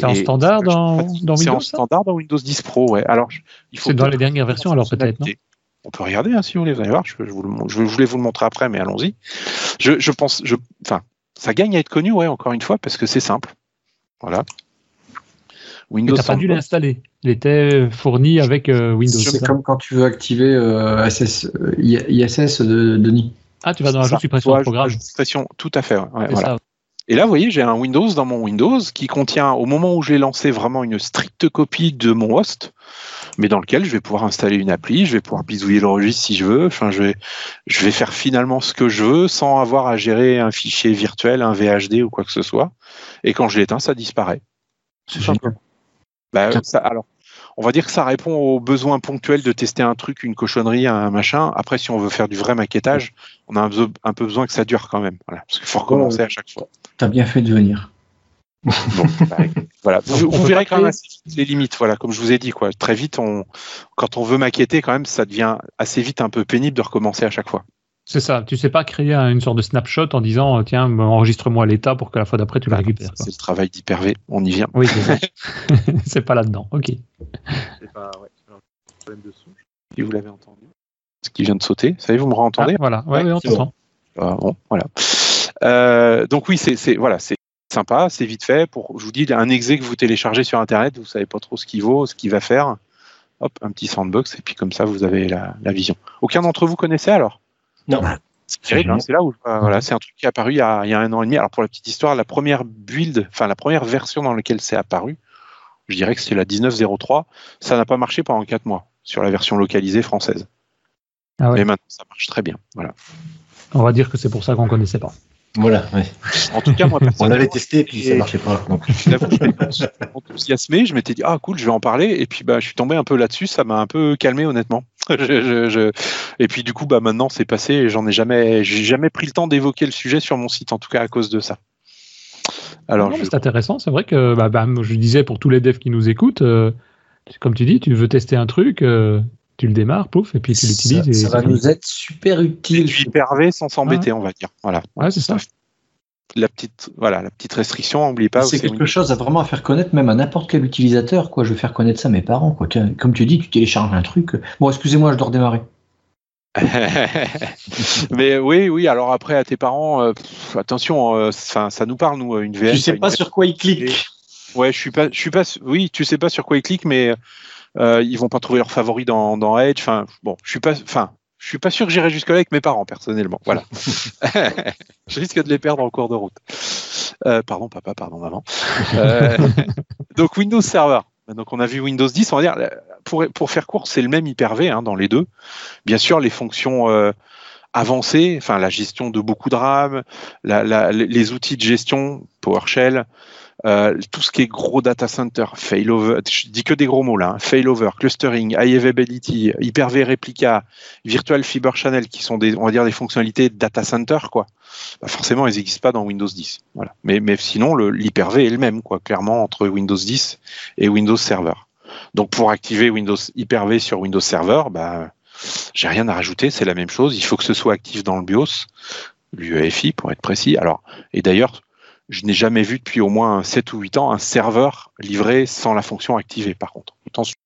C'est en standard c'est dans- C'est en Windows, ça standard dans Windows 10 Pro, ouais. Alors, il faut C'est dans les dernières versions, alors peut-être, non. On peut regarder hein, si vous voulez, vous allez voir, je, je vous le mon- je voulais vous le montrer après, mais allons-y. Je, je pense, je, enfin, ça gagne à être connu, ouais, encore une fois, parce que c'est simple. Voilà. Windows t'as pas dû l'installer. Il était fourni avec euh, Windows. C'est comme quand tu veux activer euh, SS, euh, ISS de Denis. Ah, tu vas dans la suppression Ouais, de programme. suppression, tout à fait. ouais, ouais, C'est voilà. ça. Et là, vous voyez, j'ai un Windows dans mon Windows qui contient, au moment où je l'ai lancé, vraiment une stricte copie de mon host, mais dans lequel je vais pouvoir installer une appli, je vais pouvoir bidouiller le registre si je veux. Enfin, je vais, je vais faire finalement ce que je veux sans avoir à gérer un fichier virtuel, un VHD ou quoi que ce soit. Et quand je l'éteins, ça disparaît. C'est génial. Bah, ça, alors, on va dire que ça répond aux besoins ponctuels de tester un truc, une cochonnerie, un machin. Après, si on veut faire du vrai maquettage, on a un, peu besoin que ça dure quand même. Voilà, parce qu'il faut recommencer à chaque fois. T'as bien fait de venir. Bon, bah, voilà. Vous, verrez quand même créer- assez vite les limites. Voilà, comme je vous ai dit, quoi. Très vite, on, quand on veut maqueter, quand même, ça devient assez vite un peu pénible de recommencer à chaque fois. C'est ça. Tu sais pas créer un- une sorte de snapshot en disant euh, tiens, bah, enregistre-moi l'état pour que la fois d'après tu le récupères. quoi. C'est le travail d'Hyper-V. On y vient. Oui, c'est pas là-dedans. Ok. C'est pas, ouais. problème de son. Si vous l'avez entendu. Ce qui vient de sauter. Ça y est, vous me Ah, réentendez? voilà. Ouais, Ouais, ouais, on t'entend. Ah, bon, voilà. Euh, donc oui, c'est voilà, c'est sympa, c'est vite fait. Pour, je vous dis, un exe que vous téléchargez sur Internet, vous savez pas trop ce qu'il vaut, ce qu'il va faire. Hop, un petit sandbox et puis comme ça, vous avez la, la vision. Aucun d'entre vous connaissait alors? Non. C'est terrible, c'est là où euh, voilà, c'est un truc qui est apparu il y, a, il y a un an et demi. Alors pour la petite histoire, la première build, enfin la première version dans laquelle c'est apparu, je dirais que c'était la 1903. Ça n'a pas marché pendant 4 mois sur la version localisée française. Ah ouais. Mais maintenant, ça marche très bien. Voilà. On va dire que c'est pour ça qu'on connaissait pas. Voilà, ouais. En tout cas, moi, On l'avait testé puis ça Et- marchait pas. Donc. J'avoue j'étais enthousiasmé, je m'étais dit ah cool, je vais en parler et puis bah je suis tombé un peu là-dessus, ça m'a un peu calmé honnêtement. Je- je- je- Et puis du coup bah maintenant c'est passé et j'en ai jamais j'ai jamais pris le temps d'évoquer le sujet sur mon site en tout cas à cause de ça. Alors, c'est intéressant. C'est vrai que bah, bah, je disais pour tous les devs qui nous écoutent, euh, comme tu dis, tu veux tester un truc, euh, tu le démarres, pouf, et puis tu l'utilises. Ça, va nous être super utile. Hyper sans s'embêter, on va dire. Voilà. Ouais, c'est ça. La petite, voilà, la petite restriction, n'oublie pas. C'est quelque chose à vraiment faire connaître, même à n'importe quel utilisateur. Quoi. Je veux faire connaître ça à mes parents. Quoi. Comme tu dis, tu télécharges un truc. Bon, excusez-moi, je dois redémarrer. mais oui, oui. Alors après, à tes parents, euh, attention, euh, ça nous parle nous une VM. Tu sais pas sur quoi ils cliquent. Ouais, je suis pas, je suis pas. Oui, tu sais pas sur quoi ils cliquent, mais euh, ils vont pas trouver leur favori dans, dans Edge. Enfin, bon, je suis pas. Enfin, je suis pas sûr que j'irai jusque là avec mes parents personnellement. Voilà. je risque de les perdre en cours de route. pardon, papa, pardon, maman. donc Windows Server. Donc on a vu Windows 10, on va dire, pour, pour faire court, c'est le même Hyper-V hein, dans les deux. Bien sûr, les fonctions euh, avancées, enfin la gestion de beaucoup de RAM, la, les outils de gestion, PowerShell, euh, tout ce qui est gros data center, failover, je dis que des gros mots là, hein, failover, clustering, high availability, Hyper-V Replica, Virtual Fiber Channel, qui sont des, on va dire des fonctionnalités data center, quoi. Bah forcément, ils n'existent pas dans Windows 10. Voilà. Mais, mais sinon, l'Hyper-V est le même, quoi, clairement, entre Windows 10 et Windows Server. Donc, pour activer Windows Hyper-V sur Windows Server, bah, j'ai rien à rajouter, c'est la même chose. Il faut que ce soit actif dans le BIOS, l'UEFI pour être précis. Alors, et d'ailleurs, je n'ai jamais vu depuis au moins 7 ou 8 ans un serveur livré sans la fonction activée, par contre. Autant sur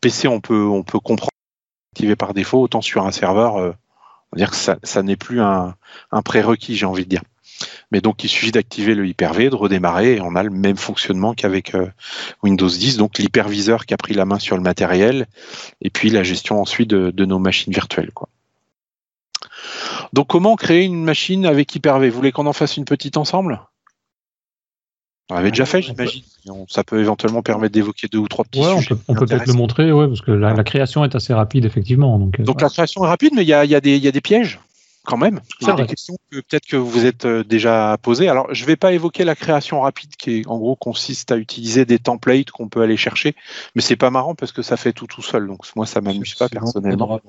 PC, on peut, on peut comprendre activé par défaut, autant sur un serveur, euh, on va dire que ça, n'est plus un, un prérequis, j'ai envie de dire. Mais donc, il suffit d'activer le Hyper-V, de redémarrer, et on a le même fonctionnement qu'avec euh, Windows 10. Donc, l'hyperviseur qui a pris la main sur le matériel, et puis la gestion ensuite de, de nos machines virtuelles. Quoi. Donc, comment créer une machine avec Hyper-V? Vous voulez qu'on en fasse une petite ensemble? On avait déjà fait, j'imagine. Ça peut éventuellement permettre d'évoquer deux ou trois petits ouais, sujets. On peut peut-être le montrer, ouais, parce que la, création est assez rapide, effectivement. Donc, euh, la création est rapide, mais il y a, y, a y a, des pièges quand même. Il y a des questions que peut-être que vous êtes euh, déjà posées. Alors, je ne vais pas évoquer la création rapide, qui en gros consiste à utiliser des templates qu'on peut aller chercher, mais c'est pas marrant parce que ça fait tout tout seul. Donc moi, ça m'amuse pas personnellement.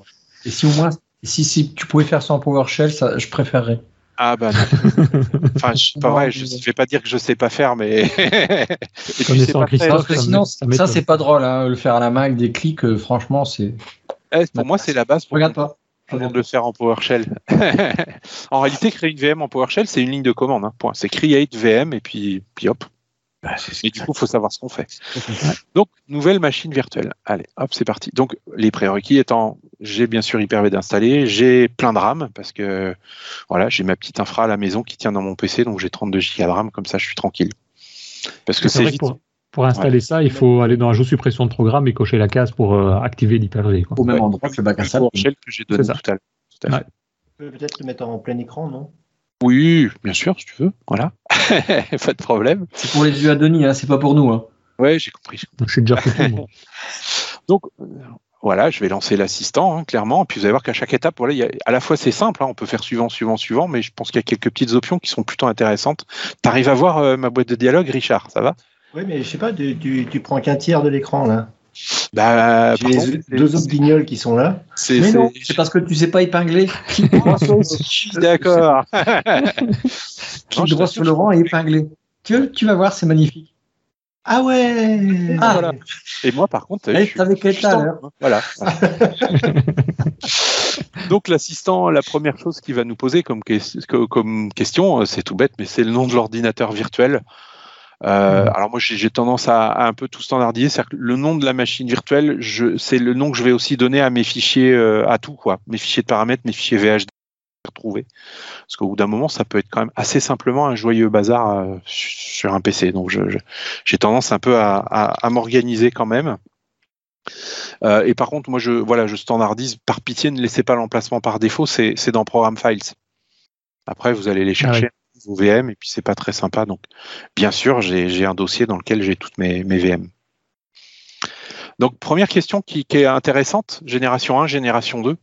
Et si au moins, si, si tu pouvais faire ça en PowerShell, ça, je préférerais. Ah bah non. enfin, je, pas vrai, je, vais pas dire que je sais pas faire, mais. sinon, ça, c'est pas drôle, hein, le faire à la main avec des clics, euh, franchement, c'est. Eh, pour moi, c'est la base. Pour Regarde pas. de le faire en PowerShell. en réalité, créer une VM en PowerShell, c'est une ligne de commande. Hein, point. C'est create VM et puis, puis hop, bah, et du coup, il faut savoir ce qu'on fait. Donc, nouvelle machine virtuelle. Allez, hop, c'est parti. Donc, les prérequis étant, j'ai bien sûr Hyper-V d'installer, j'ai plein de RAM parce que voilà, j'ai ma petite infra à la maison qui tient dans mon PC, donc j'ai 32 Go de RAM, comme ça, je suis tranquille. Parce que c'est pour, pour, installer ça, il faut aller dans ajout suppression de programme et cocher la case pour euh, activer l'Hyper-V. Au même endroit que le bac à sable. que j'ai donné tout à l'heure. Tu peux peut-être le mettre en plein écran, non? Oui, bien sûr, si tu veux. Voilà. pas de problème. C'est pour les yeux à Denis, hein, c'est pas pour nous. Hein. Ouais, j'ai compris. Je suis déjà Donc, euh, voilà, je vais lancer l'assistant, hein, clairement. Puis vous allez voir qu'à chaque étape, voilà, y a, à la fois c'est simple, hein, on peut faire suivant, suivant, suivant, mais je pense qu'il y a quelques petites options qui sont plutôt intéressantes. Tu arrives à voir euh, ma boîte de dialogue, Richard, ça va? Oui, mais je sais pas, tu, tu, tu prends qu'un tiers de l'écran là. Bah, J'ai deux autres guignols qui sont là. Mais non, c'est parce que tu sais pas épingler. D'accord. Clique droit sur le rang et épingler. Tu, tu vas voir, c'est magnifique. Ah ouais ah. Voilà. Et moi, par contre, eh, je avec suis Voilà. Donc l'assistant, la première chose qu'il va nous poser comme, comme question, euh, c'est tout bête, mais c'est le nom de l'ordinateur virtuel. Euh, alors moi j'ai tendance à, un peu tout standardiser, c'est-à-dire que le nom de la machine virtuelle, c'est le nom que je vais aussi donner à mes fichiers, euh, à tout quoi, mes fichiers de paramètres, mes fichiers VHD retrouver. Parce qu'au bout d'un moment, ça peut être quand même assez simplement un joyeux bazar euh, sur un PC. Donc j'ai tendance un peu à, à, m'organiser quand même. et par contre, moi je voilà, je standardise par pitié, ne laissez pas l'emplacement par défaut, c'est dans Program Files. Après, vous allez les ah chercher VM et puis c'est pas très sympa. Donc, bien sûr, j'ai un dossier dans lequel j'ai toutes mes, mes, VM. Donc, première question qui, est intéressante, génération 1, génération 2.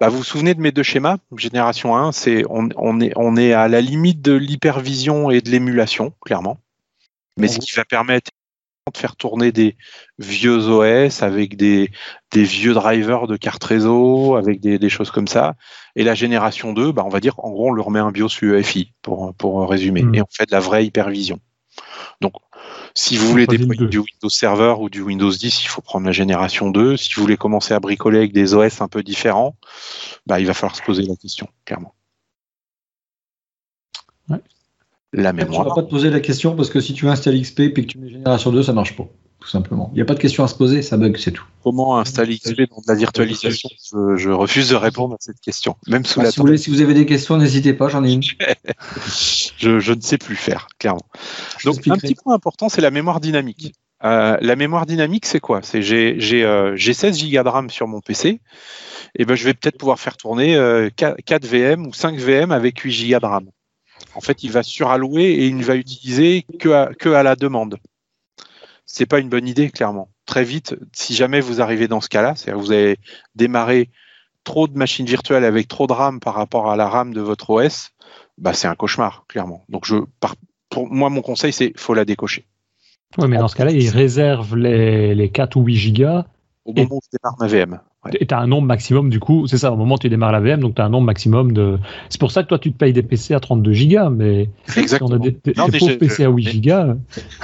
Bah, vous vous souvenez de mes deux schémas? Génération 1, c'est on, on, est, on est à la limite de l'hypervision et de l'émulation, clairement. Mais ce qui va permettre de faire tourner des vieux OS avec des, des vieux drivers de carte réseau, avec des, des, choses comme ça. Et la génération 2, bah, on va dire, en gros, on leur met un BIOS UEFI, pour, pour résumer. Mm. Et on fait de la vraie hypervision. Donc, si vous voulez déployer du Windows Server ou du Windows 10, il faut prendre la génération 2. Si vous voulez commencer à bricoler avec des OS un peu différents, bah, il va falloir se poser la question, clairement. Ouais. La Tu vas mémoire. pas te poser la question parce que si tu installes XP et que tu mets génération 2, ça marche pas. Tout simplement. Il n'y a pas de question à se poser, ça bug, c'est tout. Comment installer XP dans de la virtualisation? Je, je refuse de répondre à cette question. Même sous Ah, la si, vous voulez, si vous avez des questions, n'hésitez pas, j'en ai une. je, je ne sais plus faire, clairement. Je Donc, un petit point important, c'est la mémoire dynamique. Euh, la mémoire dynamique, c'est quoi? C'est j'ai j'ai euh, j'ai 16 Go de RAM sur mon PC, et ben je vais peut-être pouvoir faire tourner euh, 4, 4 VM ou 5 VM avec 8 Go de RAM. En fait, il va surallouer et il ne va utiliser que à, que à la demande. C'est pas une bonne idée, clairement. Très vite, si jamais vous arrivez dans ce cas-là, c'est-à-dire que vous avez démarré trop de machines virtuelles avec trop de RAM par rapport à la RAM de votre OS, bah c'est un cauchemar, clairement. Donc je, par, pour moi, mon conseil, c'est faut la décocher. Ouais, mais dans ce cas-là, il réserve les, les 4 ou 8 gigas Au Et- moment où je démarre ma VM. Ouais. et tu as un nombre maximum, du coup, c'est ça, au moment où tu démarres la VM, donc tu as un nombre maximum de. C'est pour ça que toi, tu te payes des PC à 32 gigas, mais si on Exactement. a des, des- Non, des pauvres PC à 8 mais- gigas,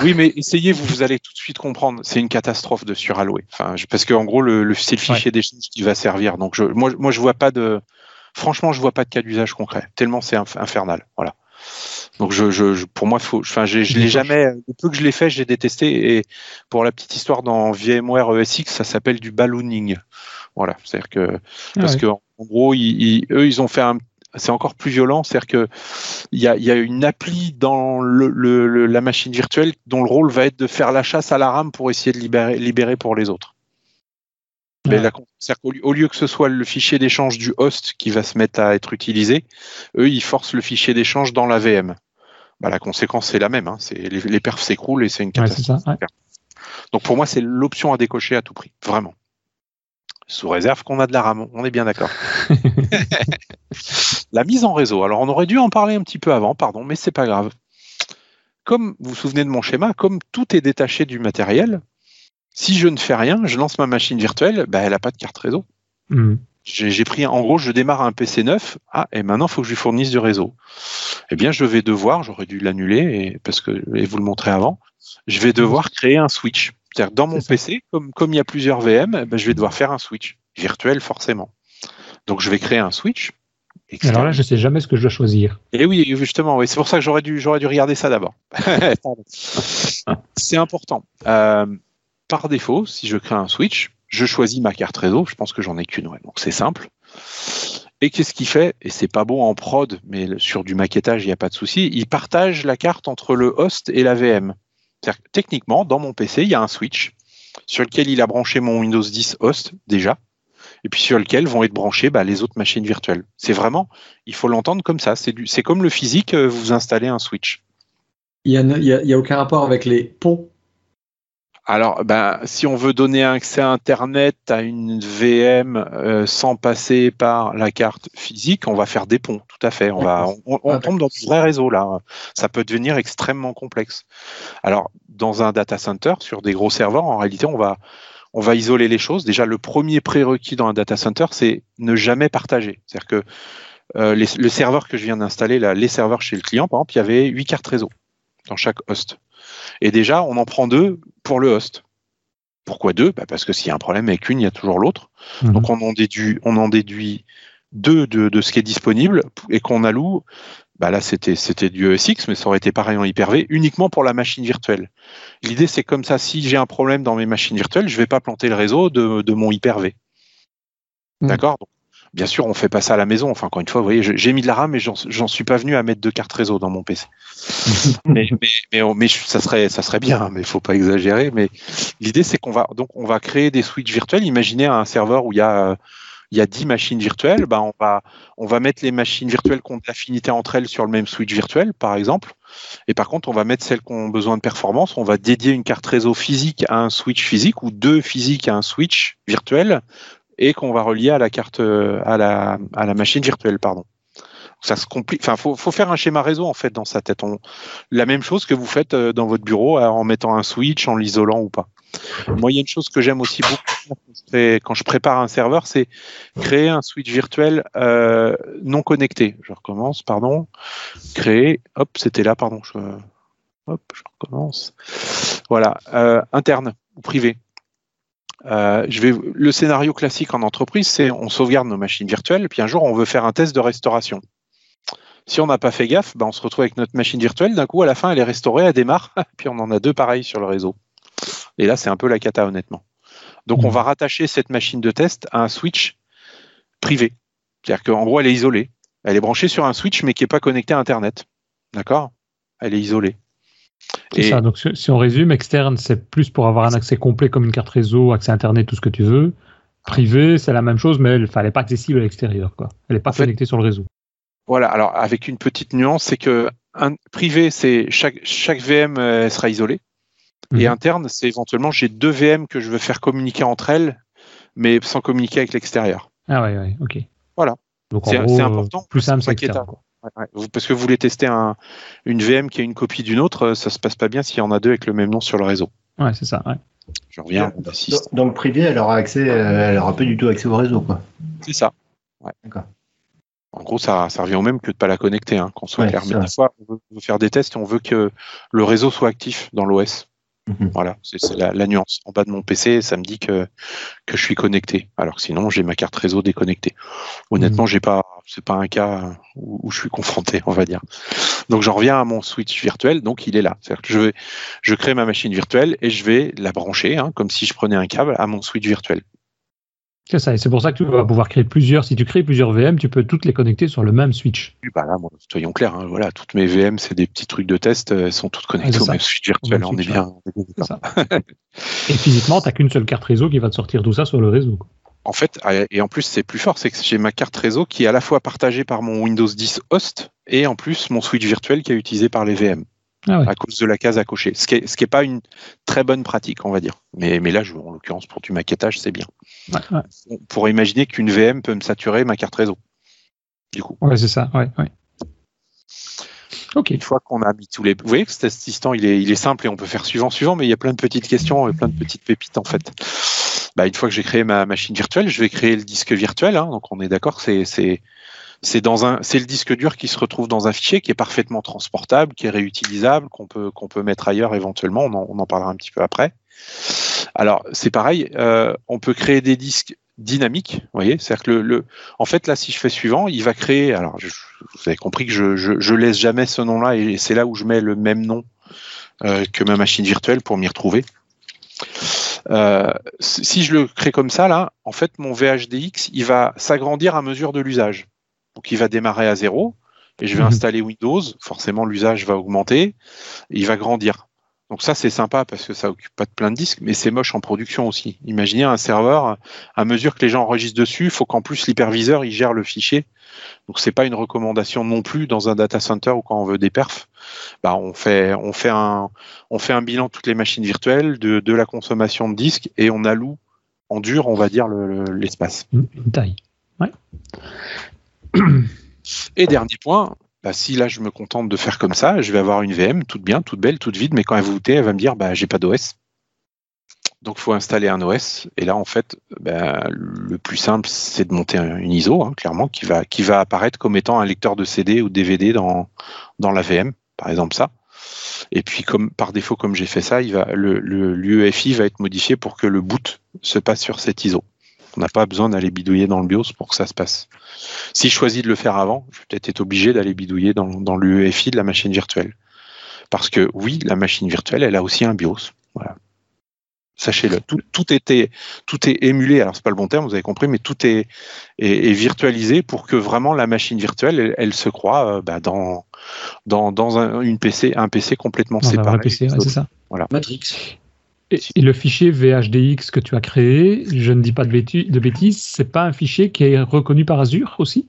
Oui, mais essayez, vous, vous allez tout de suite comprendre. C'est une catastrophe de surallouer. Enfin, je- parce qu'en gros, le, le- c'est le fichier d'échange qui va servir. Donc, je, moi, moi, je vois pas de. Franchement, je vois pas de cas d'usage concret. Tellement c'est inf- infernal. Voilà. Donc, je, je, je- pour moi, faut. Enfin, je l'ai jamais. Le peu que je l'ai fait, j'ai détesté. Et pour la petite histoire, dans VMware ESX, ça s'appelle du ballooning. Voilà. C'est-à-dire que parce Ouais. que en gros, ils, ils- eux, ils ont fait un. C'est encore plus violent, c'est-à-dire que il y a, il y a une appli dans le, le- le- la machine virtuelle dont le rôle va être de faire la chasse à la RAM pour essayer de libérer, libérer pour les autres. Mais Ouais. la- c'est-à-dire qu'au lieu- au lieu que ce soit le fichier d'échange du host qui va se mettre à être utilisé, eux, ils forcent le fichier d'échange dans la VM. Bah, la conséquence, c'est la même. Hein. C'est, les, les perfs s'écroulent et c'est une Ouais, catastrophe. ça. ouais. Donc pour moi, c'est l'option à décocher à tout prix, vraiment. Sous réserve qu'on a de la RAM, on est bien d'accord. la mise en réseau. Alors on aurait dû en parler un petit peu avant, pardon, mais c'est pas grave. Comme vous vous souvenez de mon schéma, comme tout est détaché du matériel, si je ne fais rien, je lance ma machine virtuelle, bah, elle n'a pas de carte réseau. Hmm. J'ai pris, en gros, je démarre un PC neuf. Ah, et maintenant, il faut que je lui fournisse du réseau. Eh bien, je vais devoir, j'aurais dû l'annuler et parce que et vous le montrer avant, je vais devoir créer un switch. C'est-à-dire dans mon. PC, comme comme il y a plusieurs VM, eh ben, je vais devoir faire un switch virtuel forcément. Donc, je vais créer un switch. externe. Alors là, je sais jamais ce que je dois choisir. Et oui, justement, oui, c'est pour ça que j'aurais dû, j'aurais dû regarder ça d'abord. C'est important. Euh, par défaut, si je crée un switch, je choisis ma carte réseau. Je pense que j'en ai qu'une, ouais, donc c'est simple. Et qu'est-ce qu'il fait? Et c'est pas bon en prod, mais sur du maquettage, il n'y a pas de souci. Il partage la carte entre le host et la VM. Techniquement, dans mon PC, il y a un switch sur lequel il a branché mon Windows 10 host déjà, et puis sur lequel vont être branchées bah, les autres machines virtuelles. C'est vraiment, il faut l'entendre comme ça. C'est comme le physique, euh, vous installez un switch. Il n'y a aucun rapport avec les ponts. Alors, ben, si on veut donner un accès à Internet à une VM euh, sans passer par la carte physique, on va faire des ponts, tout à fait. On, va, on, on Ah, tombe dans du vrai réseau là. Ça peut devenir extrêmement complexe. Alors, dans un data center, sur des gros serveurs, en réalité, on va, on va isoler les choses. Déjà, le premier prérequis dans un data center, c'est ne jamais partager. C'est-à-dire que euh, les- le serveur que je viens d'installer, les serveurs chez le client, par exemple, il y avait huit cartes réseau dans chaque host. Et déjà, on en prend deux pour le host. Pourquoi deux? Bah Parce que s'il y a un problème avec une, il y a toujours l'autre. Mhm. Donc on en déduit, on en déduit deux de, de ce qui est disponible et qu'on alloue. Bah là, c'était c'était du ESX, mais ça aurait été pareil en Hyper-V, uniquement pour la machine virtuelle. L'idée, c'est comme ça, si j'ai un problème dans mes machines virtuelles, je vais pas planter le réseau de, de mon Hyper-V. Mm. D'accord? Bien sûr, on fait pas ça à la maison. Enfin, encore une fois, vous voyez, j'ai mis de la RAM, mais j'en suis pas venu à mettre deux cartes réseau dans mon PC. mais, mais, mais, on- mais ça serait, ça serait bien, mais il faut pas exagérer. Mais l'idée, c'est qu'on va donc on va créer des switches virtuels. Imaginez un serveur où il y a il y a 10 machines virtuelles, ben on va on va mettre les machines virtuelles qui ont de l'affinité entre elles sur le même switch virtuel, par exemple. Et par contre, on va mettre celles qui ont besoin de performance. On va dédier une carte réseau physique à un switch physique ou deux physiques à un switch virtuel et qu'on va relier à la carte euh, à la machine virtuelle, pardon. Ça se complique. Faut, faire un schéma réseau en fait dans sa tête. La même chose que vous faites euh, dans votre bureau en mettant un switch, en l'isolant ou pas. Moi, il y a une chose que j'aime aussi beaucoup quand je prépare un serveur, c'est créer un switch virtuel euh, non connecté. Je recommence, pardon. Créer, hop, c'était là, pardon. Hop, je recommence. Voilà, euh, interne ou privé. Euh, je vais, le scénario classique en entreprise, c'est on sauvegarde nos machines virtuelles, puis un jour on veut faire un test de restauration. Si on n'a pas fait gaffe, ben on se retrouve avec notre machine virtuelle. D'un coup, à la fin, elle est restaurée, elle démarre, puis on en a deux pareils sur le réseau. Et là, c'est un peu la cata, honnêtement. Donc, on va rattacher cette machine de test à un switch privé. C'est-à-dire qu'en gros, elle est isolée. Elle est branchée sur un switch, mais qui n'est pas connecté à Internet. D'accord? Elle est isolée. C'est ça. Donc, si on résume, externe, c'est plus pour avoir un accès complet comme une carte réseau, accès Internet, tout ce que tu veux. Privé, c'est la même chose, mais elle n'est pas accessible à l'extérieur. Elle n'est pas connectée sur le réseau. Voilà. Alors, avec une petite nuance, c'est que un, privé, c'est chaque, chaque VM sera isolée. Et mhm. interne, c'est éventuellement j'ai deux VM que je veux faire communiquer entre elles, mais sans communiquer avec l'extérieur. Ah ouais, ouais, ok. Voilà. Donc c'est important. Plus simple, c'est externe. Parce que vous voulez tester un, une VM qui est une copie d'une autre, ça se passe pas bien s'il y en a deux avec le même nom sur le réseau. Ouais, c'est ça. Ouais. Je reviens. Donc, donc, privé, elle aura accès, elle aura pas du tout accès au réseau, quoi. C'est ça. Ouais. D'accord. En gros, ça, ça revient au même que de ne pas la connecter, hein, qu'on soit clair. Mais des fois, on veut faire des tests et on veut que le réseau soit actif dans l'OS. Mhm. Voilà, c'est la, nuance. En bas de mon PC, ça me dit que, que je suis connecté. Alors que sinon, j'ai ma carte réseau déconnectée. Honnêtement, mhm. j'ai pas, c'est pas un cas où, je suis confronté, on va dire. Donc, j'en reviens à mon switch virtuel. Donc, il est là. C'est-à-dire que je vais, je crée ma machine virtuelle et je vais la brancher, hein, comme si je prenais un câble à mon switch virtuel. C'est ça, et c'est pour ça que tu vas pouvoir créer plusieurs. Si tu crées plusieurs VM, tu peux toutes les connecter sur le même switch. Bah là, soyons clairs, hein, voilà, toutes mes VM, c'est des petits trucs de test, elles sont toutes connectées au même switch virtuel. On est bien. et physiquement, tu n'as qu'une seule carte réseau qui va te sortir tout ça sur le réseau. En fait, ah, et en plus, c'est plus fort, c'est que j'ai ma carte réseau qui est à la fois partagée par mon Windows 10 host et en plus mon switch virtuel qui est utilisé par les VM. Ah à cause de la case à cocher. Ce qui n'est est pas une très bonne pratique, on va dire. Mais, mais là, je, en l'occurrence, pour du maquettage, c'est bien. On pourrait imaginer qu'une VM peut me saturer ma carte réseau. Du coup. Ouais, c'est ça. Ouais. Une fois qu'on a mis tous les. Vous voyez que cet assistant, il est, il est simple et on peut faire suivant, suivant, mais il y a plein de petites questions et plein de petites pépites en fait. Bah, une fois que j'ai créé ma machine virtuelle, je vais créer le disque virtuel. Hein, donc on est d'accord, c'est c'est dans un, c'est le disque dur qui se retrouve dans un fichier qui est parfaitement transportable, qui est réutilisable, qu'on peut qu'on peut mettre ailleurs éventuellement. On en, on en, parlera un petit peu après. Alors c'est pareil, euh, on peut créer des disques dynamiques. Vous voyez, c'est-à-dire que le, le, en fait là, si je fais suivant, il va créer. Alors je, vous avez compris que je, je, je laisse jamais ce nom-là et c'est là où je mets le même nom euh, que ma machine virtuelle pour m'y retrouver. Euh, si je le crée comme ça, là, en fait, mon VHDX, il va s'agrandir à mesure de l'usage. Donc il va démarrer à zéro et je vais mhm. installer Windows. Forcément, l'usage va augmenter. il va grandir. Donc ça, c'est sympa parce que ça occupe pas de plein de disques, mais c'est moche en production aussi. Imaginez un serveur, à mesure que les gens enregistrent dessus, il faut qu'en plus l'hyperviseur il gère le fichier. Donc c'est pas une recommandation non plus dans un data center ou quand on veut des perfs. Bah on fait on fait un on fait un bilan de toutes les machines virtuelles, de, de la consommation de disques et on alloue en dur, on va dire l'espace. Le, une taille. Ouais. Et dernier point, bah, si là je me contente de faire comme ça, je vais avoir une VM toute bien, toute belle, toute vide, mais quand elle va booter, elle va me dire bah j'ai pas d'OS. Donc il faut installer un OS. Et là en fait, bah, le plus simple c'est de monter une ISO, hein, clairement, qui va, qui va apparaître comme étant un lecteur de CD ou DVD dans, dans la VM, par exemple ça. Et puis comme par défaut, comme j'ai fait ça, l'UEFI va être modifié pour que le boot se passe sur cette ISO. On n'a pas besoin d'aller bidouiller dans le BIOS pour que ça se passe. Si je choisis de le faire avant, je vais peut-être être obligé d'aller bidouiller dans, dans l'UEFI de la machine virtuelle. Parce que oui, la machine virtuelle, elle a aussi un BIOS. Voilà. Sachez-le, tout, tout, était, tout est émulé, alors c'est pas le bon terme, vous avez compris, mais tout est, est, virtualisé pour que vraiment la machine virtuelle, elle, se croit euh, bah, dans, dans, dans un, une PC, un PC complètement séparé. Un PC, c'est ça. Voilà. Matrix. Et, le fichier VHDX que tu as créé, je ne dis pas de, bêtises, de bêtises, c'est pas un fichier qui est reconnu par Azure aussi?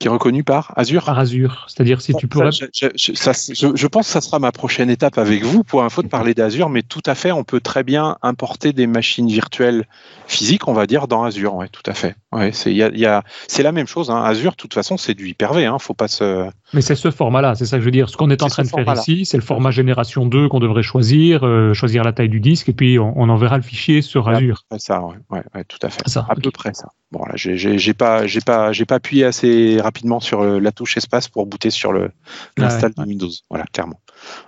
Qui est reconnu par Azure? Par Azure. C'est-à-dire si tu pourrais. Je, je, je, je, pense que ça sera ma prochaine étape avec vous pour info de parler d'Azure, mais tout à fait, on peut très bien importer des machines virtuelles physiques, on va dire, dans Azure. Ouais, tout à fait. Ouais, c'est y a, y a, la même chose. Hein. Azure, de toute façon, c'est du Hyper-V. Hein. Faut pas se. Mais c'est ce format-là, c'est ça que je veux dire. Ce qu'on est en train de faire ici, c'est le format génération 2 qu'on devrait choisir, euh, choisir la taille du disque, et puis on, on enverra le fichier sur Azure. C'est ça, ouais, ouais, ouais, tout à fait. Ça, à okay. peu près ça. Bon, là, j'ai pas, j'ai pas, j'ai pas appuyé assez rapidement sur la touche espace pour booter sur le l'install ah ouais, de Windows. Voilà, clairement.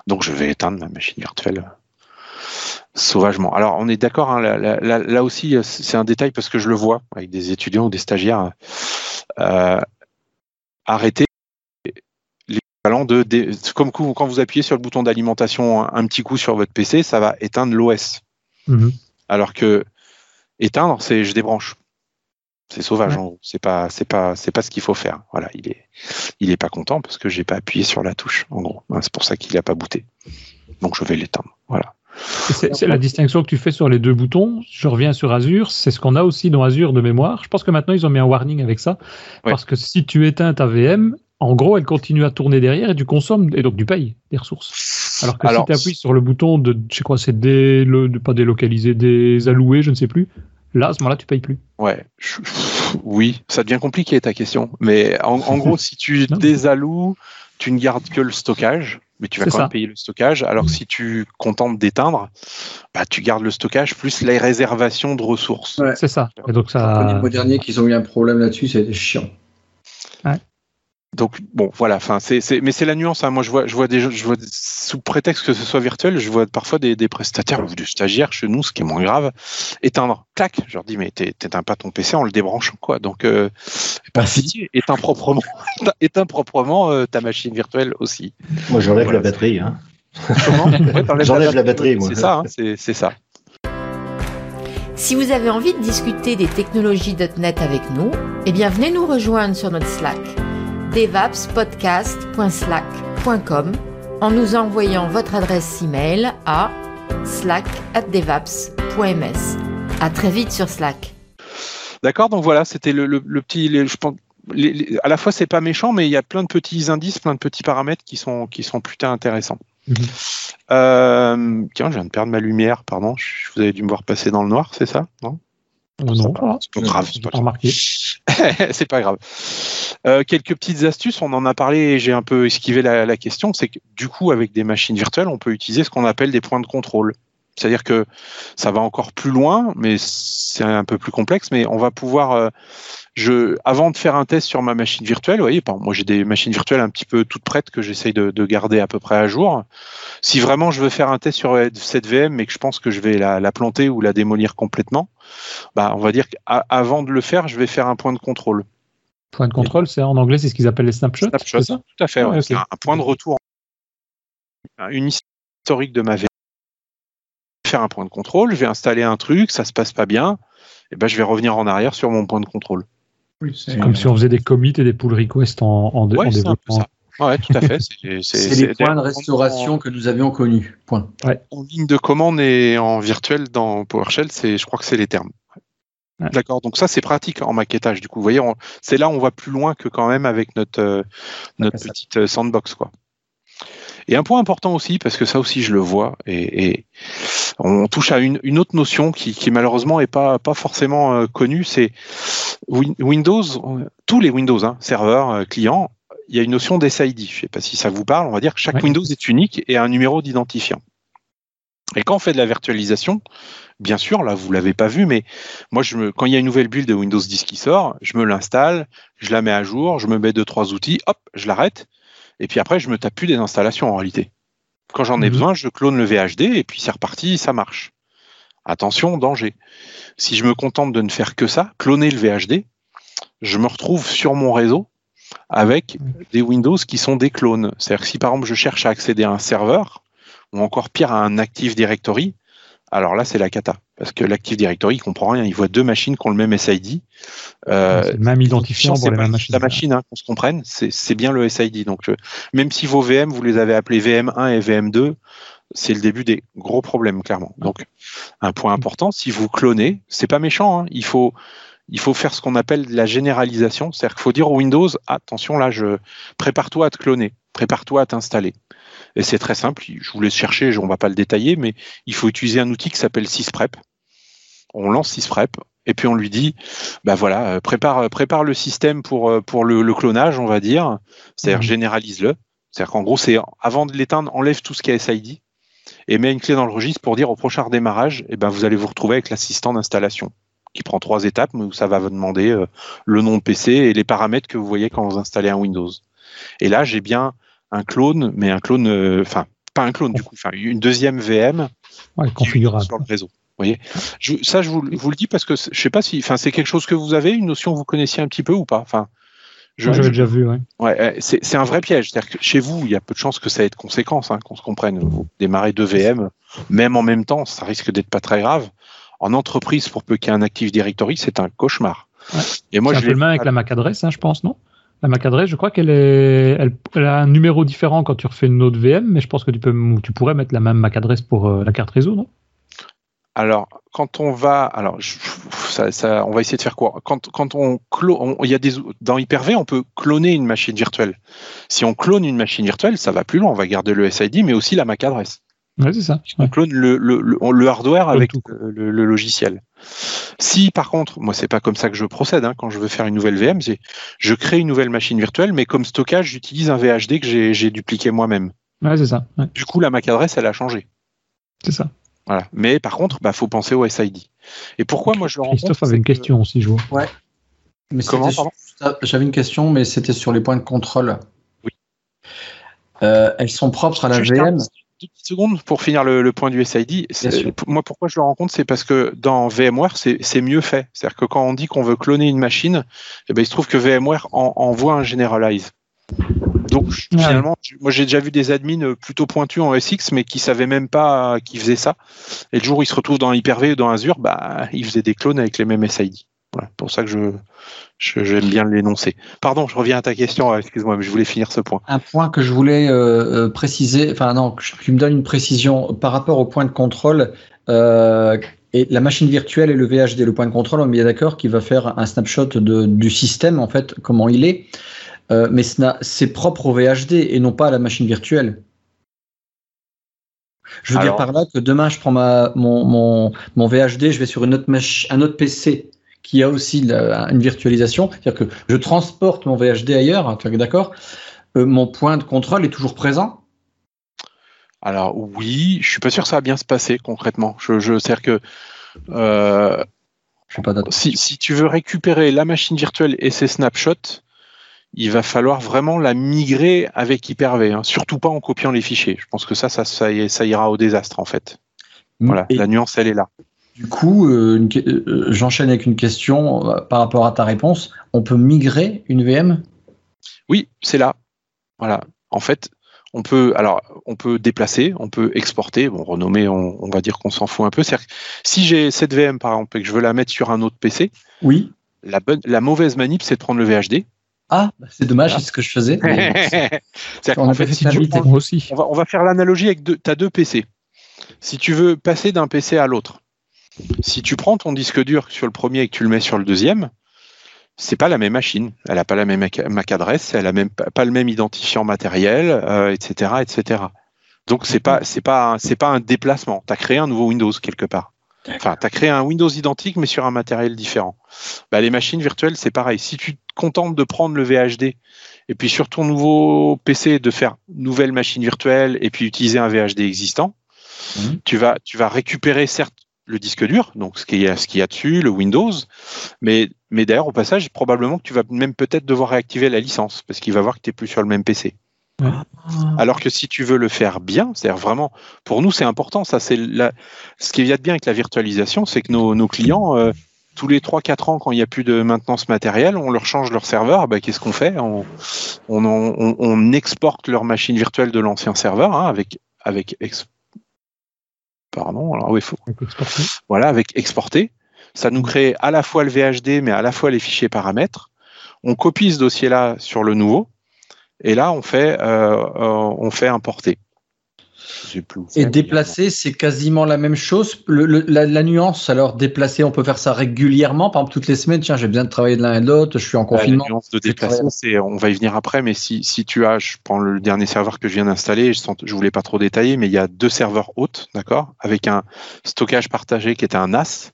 Donc, je vais éteindre ma machine virtuelle sauvagement. Alors, on est d'accord. Hein, là, là, là, aussi, c'est un détail parce que je le vois avec des étudiants ou des stagiaires euh, arrêter de, comme quand vous appuyez sur le bouton d'alimentation un, un, petit coup sur votre PC, ça va éteindre l'OS. -hmm. Alors que éteindre, c'est je débranche. C'est sauvage, ouais. c'est pas, c'est pas, c'est pas ce qu'il faut faire. Voilà, il est, il est pas content parce que j'ai pas appuyé sur la touche. En gros, c'est pour ça qu'il a pas booté. Donc je vais l'éteindre. Voilà. C'est la distinction que tu fais sur les deux boutons. Je reviens sur Azure, c'est ce qu'on a aussi dans Azure de mémoire. Je pense que maintenant ils ont mis un warning avec ça, ouais. parce que si tu éteins ta VM, en gros, elle continue à tourner derrière et tu consommes et donc tu payes des ressources. Alors que Alors, si tu appuies sur le bouton de, je sais quoi, c'est dé, de pas délocaliser, désallouer, je ne sais plus, Là, à ce moment-là, tu payes plus. Ouais, je, oui, ça devient compliqué ta question. Mais en, en gros, si tu désalloues, tu ne gardes que le stockage, mais tu vas quand ça. même payer le stockage. Alors que si tu contentes d'éteindre, bah, tu gardes le stockage plus les réservations de ressources. Ouais. C'est ça. Et donc ça. Le mois dernier qu'ils ont eu un problème là-dessus, c'était chiant. Ouais. Donc bon, voilà. Enfin, c'est, mais c'est la nuance. Hein. Moi, je vois, je vois des, je vois sous prétexte que ce soit virtuel, je vois parfois des, des prestataires ou des stagiaires chez nous, ce qui est moins grave, éteindre. Clac. Je leur dis, mais t'éteins pas ton PC en le débranchant, quoi. Donc, euh, pas si. Éteins proprement, éteins proprement euh, ta machine virtuelle aussi. Moi, j'enlève voilà. la batterie. Hein. Comment? Ouais, J'enlève la, la, batterie, moi. C'est ça. Hein, c'est ça. Si vous avez envie de discuter des technologies .NET avec nous, eh bien, venez nous rejoindre sur notre Slack devapspodcast.slack.com en nous envoyant votre adresse email à slack@devaps.ms. À très vite sur Slack. D'accord, donc voilà, c'était le, le, le, petit, les, je pense, les, les, à la fois c'est pas méchant, mais il y a plein de petits indices, plein de petits paramètres qui sont qui sont putain intéressants. Mmh. Euh, tiens, je viens de perdre ma lumière, pardon. Vous avez dû me voir passer dans le noir, c'est ça Non? Non, non, c'est pas grave. C'est pas, c'est pas grave. Euh, quelques petites astuces, on en a parlé et j'ai un peu esquivé la, la question, c'est que du coup, avec des machines virtuelles, on peut utiliser ce qu'on appelle des points de contrôle. C'est-à-dire que ça va encore plus loin, mais c'est un peu plus complexe, mais on va pouvoir, euh, je, avant de faire un test sur ma machine virtuelle, vous voyez, moi j'ai des machines virtuelles un petit peu toutes prêtes que j'essaye de, de, garder à peu près à jour. Si vraiment je veux faire un test sur cette VM, mais que je pense que je vais la, la planter ou la démolir complètement, bah, on va dire qu'avant de le faire, je vais faire un point de contrôle. Point de contrôle, c'est en anglais, c'est ce qu'ils appellent les snapshots. Snapshot, ça? tout à fait. Ouais, okay. un, un point de retour, une historique de ma VM faire un point de contrôle, je vais installer un truc, ça se passe pas bien, et ben je vais revenir en arrière sur mon point de contrôle. Oui, c'est comme si on faisait des commits et des pull requests en, en, ouais, en développement. Ouais, tout à fait. C'est les points de restauration en, que nous avions connus. Point. Ouais. En ligne de commande et en virtuel dans PowerShell, c'est, je crois que c'est les termes. Ouais. D'accord. Donc ça, c'est pratique en maquettage. Du coup, vous voyez, c'est là où on va plus loin que quand même avec notre euh, notre petite euh, sandbox, quoi. Et un point important aussi, parce que ça aussi je le vois, et, et on touche à une, une autre notion qui, qui, malheureusement est pas, pas forcément euh, connue, c'est Windows, tous les Windows, hein, serveurs, euh, clients, il y a une notion d'SID. Je ne sais pas si ça vous parle, on va dire que chaque ouais. Windows est unique et a un numéro d'identifiant. Et quand on fait de la virtualisation, bien sûr, là vous l'avez pas vu, mais moi je me, quand il y a une nouvelle build de Windows 10 qui sort, je me l'installe, je la mets à jour, je me mets deux trois outils, hop, je l'arrête, et puis après je me tape plus des installations en réalité. Quand j'en ai mmh. besoin, je clone le VHD et puis c'est reparti, ça marche. Attention, danger. Si je me contente de ne faire que ça, cloner le VHD, je me retrouve sur mon réseau avec des Windows qui sont des clones. C'est-à-dire que si par exemple je cherche à accéder à un serveur, ou encore pire à un Active Directory, alors là c'est la cata. Parce que l'Active Directory, il comprend rien, il voit deux machines qui ont le même SID. Euh, c'est le même identifiant pour les mêmes machines. La machine, hein, qu'on se comprenne, c'est bien le SID. Donc euh, même si vos VM, vous les avez appelés VM1 et VM2, c'est le début des gros problèmes, clairement. Donc un point important, si vous clonez, c'est pas méchant, hein, il faut il faut faire ce qu'on appelle la généralisation. C'est-à-dire qu'il faut dire au Windows, attention là, je prépare-toi à te cloner, prépare-toi à t'installer. Et c'est très simple, je vous laisse chercher, on ne va pas le détailler, mais il faut utiliser un outil qui s'appelle sysprep. On lance sysprep, et puis on lui dit, bah voilà, prépare, prépare le système pour, pour le, clonage, on va dire, c'est-à-dire mmh. généralise-le. C'est-à-dire qu'en gros, c'est avant de l'éteindre, enlève tout ce qui est SID et met une clé dans le registre pour dire au prochain redémarrage, eh ben, vous allez vous retrouver avec l'assistant d'installation qui prend trois étapes, mais où ça va vous demander euh, le nom de PC et les paramètres que vous voyez quand vous installez un Windows. Et là, j'ai bien un clone, mais un clone, euh, enfin, pas un clone du coup, une deuxième VM configurable sur le réseau. Vous voyez ça, je vous, vous, le dis parce que je sais pas si, enfin, c'est quelque chose que vous avez, une notion que vous connaissiez un petit peu ou pas? Enfin, j'avais déjà vu, ouais. ouais c'est un vrai piège. C'est-à-dire que chez vous, il y a peu de chances que ça ait de conséquences, hein, qu'on se comprenne. Vous démarrez deux VM, même en même temps, ça risque d'être pas très grave. En entreprise, pour peu qu'il y ait un Active Directory, c'est un cauchemar. Et moi, je un peu le même avec la MAC adresse, hein, je pense, non? La MAC adresse, je crois qu'elle est, elle, a un numéro différent quand tu refais une autre VM, mais je pense que tu peux, tu pourrais mettre la même MAC adresse pour euh, la carte réseau, non? Alors, quand on va, alors, ça, on va essayer de faire quoi? Quand, quand on, clone, il y a des dans Hyper-V, on peut cloner une machine virtuelle. Si on clone une machine virtuelle, ça va plus loin. On va garder le SID, mais aussi la MAC adresse. Ouais, c'est ça. On clone le, le, le, hardware avec le, logiciel. Si par contre, moi c'est pas comme ça que je procède. Hein, quand je veux faire une nouvelle VM, je crée une nouvelle machine virtuelle, mais comme stockage, j'utilise un VHD que j'ai dupliqué moi-même. Ouais, c'est ça. Du coup, la MAC adresse, elle a changé. C'est ça. Voilà. Mais par contre, il bah, faut penser au SID. Et pourquoi moi je le Christophe avait une question aussi, je vois. Ouais. Mais Comment J'avais une question, mais c'était sur les points de contrôle. Oui. Euh, elles sont propres à la VM. Secondes pour finir le, point du SID. Moi, pourquoi je le rends compte, c'est parce que dans VMware, c'est mieux fait. C'est-à-dire que quand on dit qu'on veut cloner une machine, eh ben, il se trouve que VMware envoie un generalize. Donc finalement, moi j'ai déjà vu des admins plutôt pointus en SX, mais qui savaient même pas qu'ils faisaient ça. Et le jour où ils se retrouvent dans Hyper-V ou dans Azure, bah ils faisaient des clones avec les mêmes SID. Voilà, pour ça que je j'aime bien l'énoncer. Pardon, je reviens à ta question. Euh, excuse-moi, mais je voulais finir ce point. Un point que je voulais euh, préciser, enfin non, tu me donnes une précision par rapport au point de contrôle. et la machine virtuelle et le VHD, le point de contrôle, on est bien d'accord qu'il va faire un snapshot de, du système, en fait, comment il est. Euh, mais c'est propre au VHD et non pas à la machine virtuelle. Je veux dire par là que demain, je prends ma, mon, mon, VHD, je vais sur une autre un autre PC qui a aussi une virtualisation, c'est-à-dire que je transporte mon VHD ailleurs, hein, d'accord euh, Mon point de contrôle est toujours présent Alors oui, je suis pas sûr que ça va bien se passer concrètement. Je, je dire que euh, pas si, si, tu veux récupérer la machine virtuelle et ses snapshots, il va falloir vraiment la migrer avec Hyper-V, hein. surtout pas en copiant les fichiers. Je pense que ça, ça, ça, ira au désastre en fait. Voilà, la nuance, elle est là. Du coup, euh, euh, j'enchaîne avec une question euh, par rapport à ta réponse. On peut migrer une VM Oui, c'est là. Voilà. En fait, on peut, alors, on peut déplacer, on peut exporter. Bon, renommer, on, va dire qu'on s'en fout un peu. cest si j'ai cette VM par exemple et que je veux la mettre sur un autre PC, oui. La, bonne, la mauvaise manip, c'est de prendre le VHD, ah, bah, c'est dommage, c'est ce que je faisais. en fait, si tu aussi. On va, faire l'analogie avec deux, as deux PC. Si tu veux passer d'un PC à l'autre, si tu prends ton disque dur sur le premier et que tu le mets sur le deuxième, c'est pas la même machine. Elle n'a pas la même MAC adresse, elle a même pas le même identifiant matériel, etc., euh, etc. Donc c'est pas c'est pas c'est pas un déplacement. Tu as créé un nouveau Windows quelque part. Enfin, tu as créé un Windows identique mais sur un matériel différent. Bah, les machines virtuelles, c'est pareil. Si tu te contentes de prendre le VHD et puis sur ton nouveau PC de faire nouvelle machine virtuelle et puis utiliser un VHD existant, mhm. tu, vas, tu vas récupérer certes le disque dur, donc ce qu'il y a, ce qu'il y a dessus, le Windows, mais, mais d'ailleurs au passage, probablement que tu vas même peut-être devoir réactiver la licence parce qu'il va voir que tu n'es plus sur le même PC. Alors que si tu veux le faire bien, c'est-à-dire vraiment, pour nous c'est important, ça c'est ce qui vient de bien avec la virtualisation, c'est que nos, clients, euh, tous les 3-4 ans, quand il n'y a plus de maintenance matérielle, on leur change leur serveur, bah, qu'est-ce qu'on fait? On, on, exporte leur machine virtuelle de l'ancien serveur hein, avec, avec pardon, alors oui, faut, voilà, avec exporter. Ça nous crée à la fois le VHD, mais à la fois les fichiers paramètres. On copie ce dossier-là sur le nouveau et là, on fait, euh, euh, on fait importer. Et déplacer, c'est quasiment la même chose. la, nuance, alors déplacer, on peut faire ça régulièrement, par exemple toutes les semaines. Tiens, j'ai besoin de travailler de l'un et de l'autre, je suis en confinement. La nuance de déplacer, on va y venir après, mais si, si, tu as, je prends le dernier serveur que je viens d'installer, je, ne voulais pas trop détailler, mais il y a deux serveurs hôtes, d'accord, avec un stockage partagé qui est un NAS.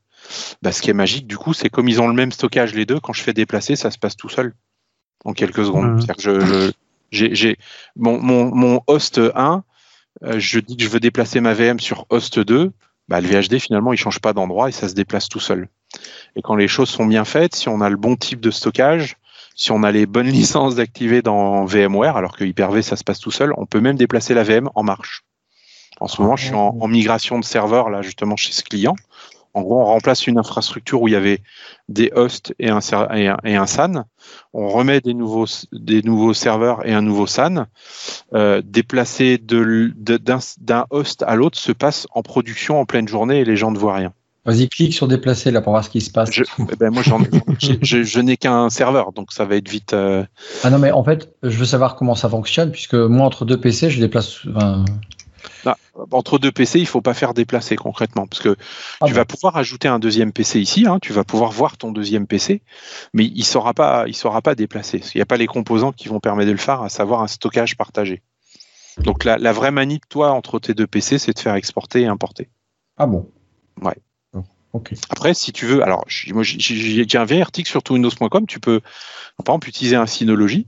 Bah, ce qui est magique, du coup, c'est comme ils ont le même stockage les deux, quand je fais déplacer, ça se passe tout seul en quelques secondes. Mmh. Que je, j'ai mon, mon, mon host 1 euh, je dis que je veux déplacer ma VM sur host 2, bah, le VHD finalement il change pas d'endroit et ça se déplace tout seul. Et quand les choses sont bien faites, si on a le bon type de stockage, si on a les bonnes licences d'activer dans VMware, alors que Hyper-V ça se passe tout seul, on peut même déplacer la VM en marche. En ce moment, je suis en, en migration de serveur là justement chez ce client. En gros, on remplace une infrastructure où il y avait des hosts et un, et un, SAN. On remet des nouveaux, des nouveaux serveurs et un nouveau SAN. Euh, déplacer d'un host à l'autre se passe en production en pleine journée et les gens ne voient rien. Vas-y, clique sur déplacer là pour voir ce qui se passe. Je, eh ben moi, je, n'ai qu'un serveur, donc ça va être vite. Euh, ah non, mais en fait, je veux savoir comment ça fonctionne, puisque moi, entre deux PC, je déplace entre deux PC, il faut pas faire déplacer concrètement, parce que ah tu vas pouvoir ajouter un deuxième PC ici, hein, tu vas pouvoir voir ton deuxième PC, mais il saura pas, il saura pas déplacer. Il n'y a pas les composants qui vont permettre de le faire, à savoir un stockage partagé. Donc la, la vraie manip, toi, entre tes deux PC, c'est de faire exporter et importer. Ah bon Ouais. Oh, Après, si tu veux, alors j'ai un vieil article sur windows.com, tu peux par exemple utiliser un Synology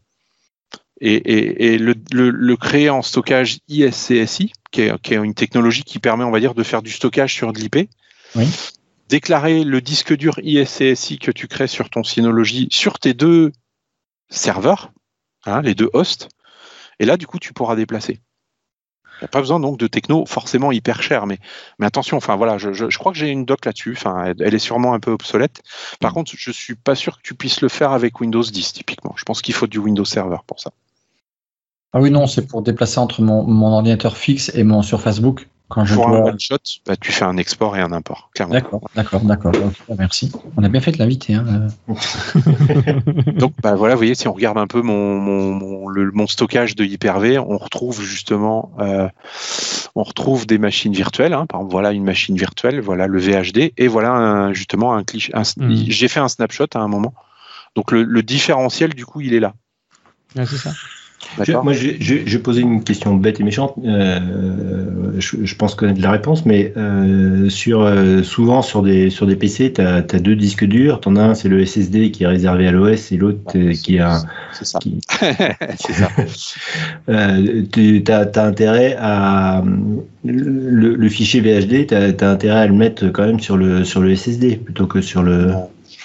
et, le, créer en stockage ISCSI, qui est, une technologie qui permet, on va dire, de faire du stockage sur de l'IP. Déclarer le disque dur ISCSI que tu crées sur ton Synology sur tes deux serveurs, hein, les deux hosts, et là, du coup, tu pourras déplacer. Il n'y a pas besoin donc de techno forcément hyper cher, mais, mais attention, enfin voilà, je, crois que j'ai une doc là-dessus, enfin, elle, est sûrement un peu obsolète. Par contre, je suis pas sûr que tu puisses le faire avec Windows 10 typiquement. Je pense qu'il faut du Windows Server pour ça. Ah oui, non, c'est pour déplacer entre mon, mon, ordinateur fixe et mon Surface Book. Quand je pour un one shot, bah, tu fais un export et un import, clairement. D'accord, d'accord, d'accord. Bah, merci. On a bien fait de l'inviter. Hein. Donc, bah, voilà, vous voyez, si on regarde un peu mon, mon, le, mon stockage de Hyper-V, on retrouve justement, euh, on retrouve des machines virtuelles. Hein. Par exemple, voilà une machine virtuelle, voilà le VHD, et voilà un, justement un cliché. Hmm. J'ai fait un snapshot à un moment. Donc, le, le différentiel, du coup, il est là. c'est ça moi, j'ai posé une question bête et méchante. Euh, je, pense connaître la réponse, mais euh, sur, euh, souvent sur des, sur des PC, tu as, deux disques durs. Tu en as un, c'est le SSD qui est réservé à l'OS, et l'autre qui est un. C'est ça. tu as, intérêt à. Le, fichier VHD, tu as, as, intérêt à le mettre quand même sur le, sur le SSD plutôt que sur le.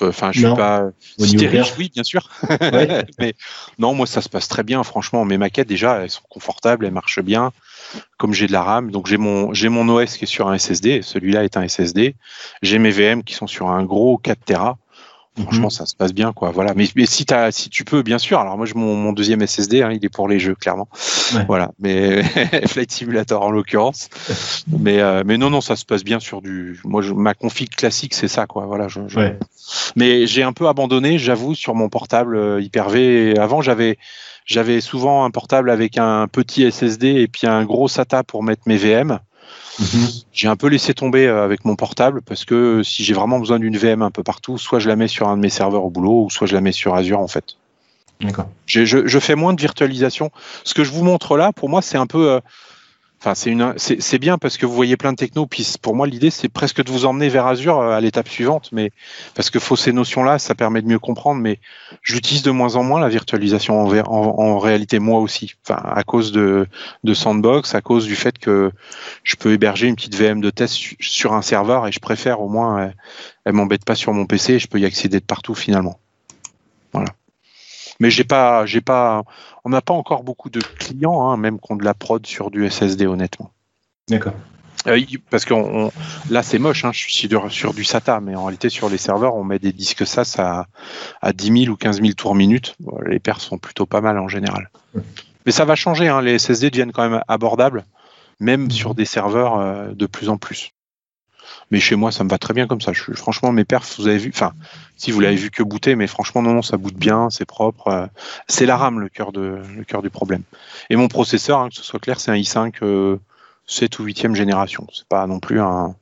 Enfin, je suis pas. Si t'es riche, oui, bien sûr. mais non, moi, ça se passe très bien, franchement. Mes maquettes, déjà, elles sont confortables, elles marchent bien. Comme j'ai de la RAM, donc j'ai mon, j'ai mon OS qui est sur un SSD. Celui-là est un SSD. J'ai mes VM qui sont sur un gros 4 Tera. Franchement, mhm. ça se passe bien, quoi. Voilà. Mais, mais si, as, si tu peux, bien sûr. Alors moi, mon, mon deuxième SSD, hein, il est pour les jeux, clairement. Voilà. Mais Flight Simulator en l'occurrence. mais, euh, mais non, non, ça se passe bien sur du. Moi, ma config classique, c'est ça, quoi. Voilà. Je, Mais j'ai un peu abandonné, j'avoue, sur mon portable euh, Hyper-V. Avant, j'avais j'avais souvent un portable avec un petit SSD et puis un gros SATA pour mettre mes VM. Mhm. J'ai un peu laissé tomber euh, avec mon portable parce que si j'ai vraiment besoin d'une VM un peu partout, soit je la mets sur un de mes serveurs au boulot, ou soit je la mets sur Azure en fait. D'accord. Je, je, fais moins de virtualisation. Ce que je vous montre là, pour moi, c'est un peu euh, Enfin, c'est une, c'est bien parce que vous voyez plein de techno. Puis pour moi, l'idée, c'est presque de vous emmener vers Azure euh, à l'étape suivante. Mais parce que faut ces notions-là, ça permet de mieux comprendre. Mais j'utilise de moins en moins la virtualisation en, en, réalité moi aussi. Enfin, à cause de, de Sandbox, à cause du fait que je peux héberger une petite VM de test sur un serveur et je préfère au moins, elle, elle m'embête pas sur mon PC. Et je peux y accéder de partout finalement. Mais j'ai pas, j'ai pas, on n'a pas encore beaucoup de clients, hein, même qui ont de la prod sur du SSD, honnêtement. D'accord. Euh, parce que là c'est moche, hein, je suis sur, du SATA, mais en réalité sur les serveurs on met des disques SAS à, à 10 000 ou 15 000 tours minute. les paires sont plutôt pas mal en général. Mais ça va changer, hein, les SSD deviennent quand même abordables, même sur des serveurs euh, de plus en plus. Mais chez moi, ça me va très bien comme ça. Je, franchement, mes perfs, vous avez vu, enfin, si vous l'avez vu que booter, mais franchement, non, non, ça boot bien, c'est propre. Euh, c'est la RAM le cœur de le cœur du problème. Et mon processeur, hein, que ce soit clair, c'est un i5 7 ou 8e génération. C'est pas non plus un,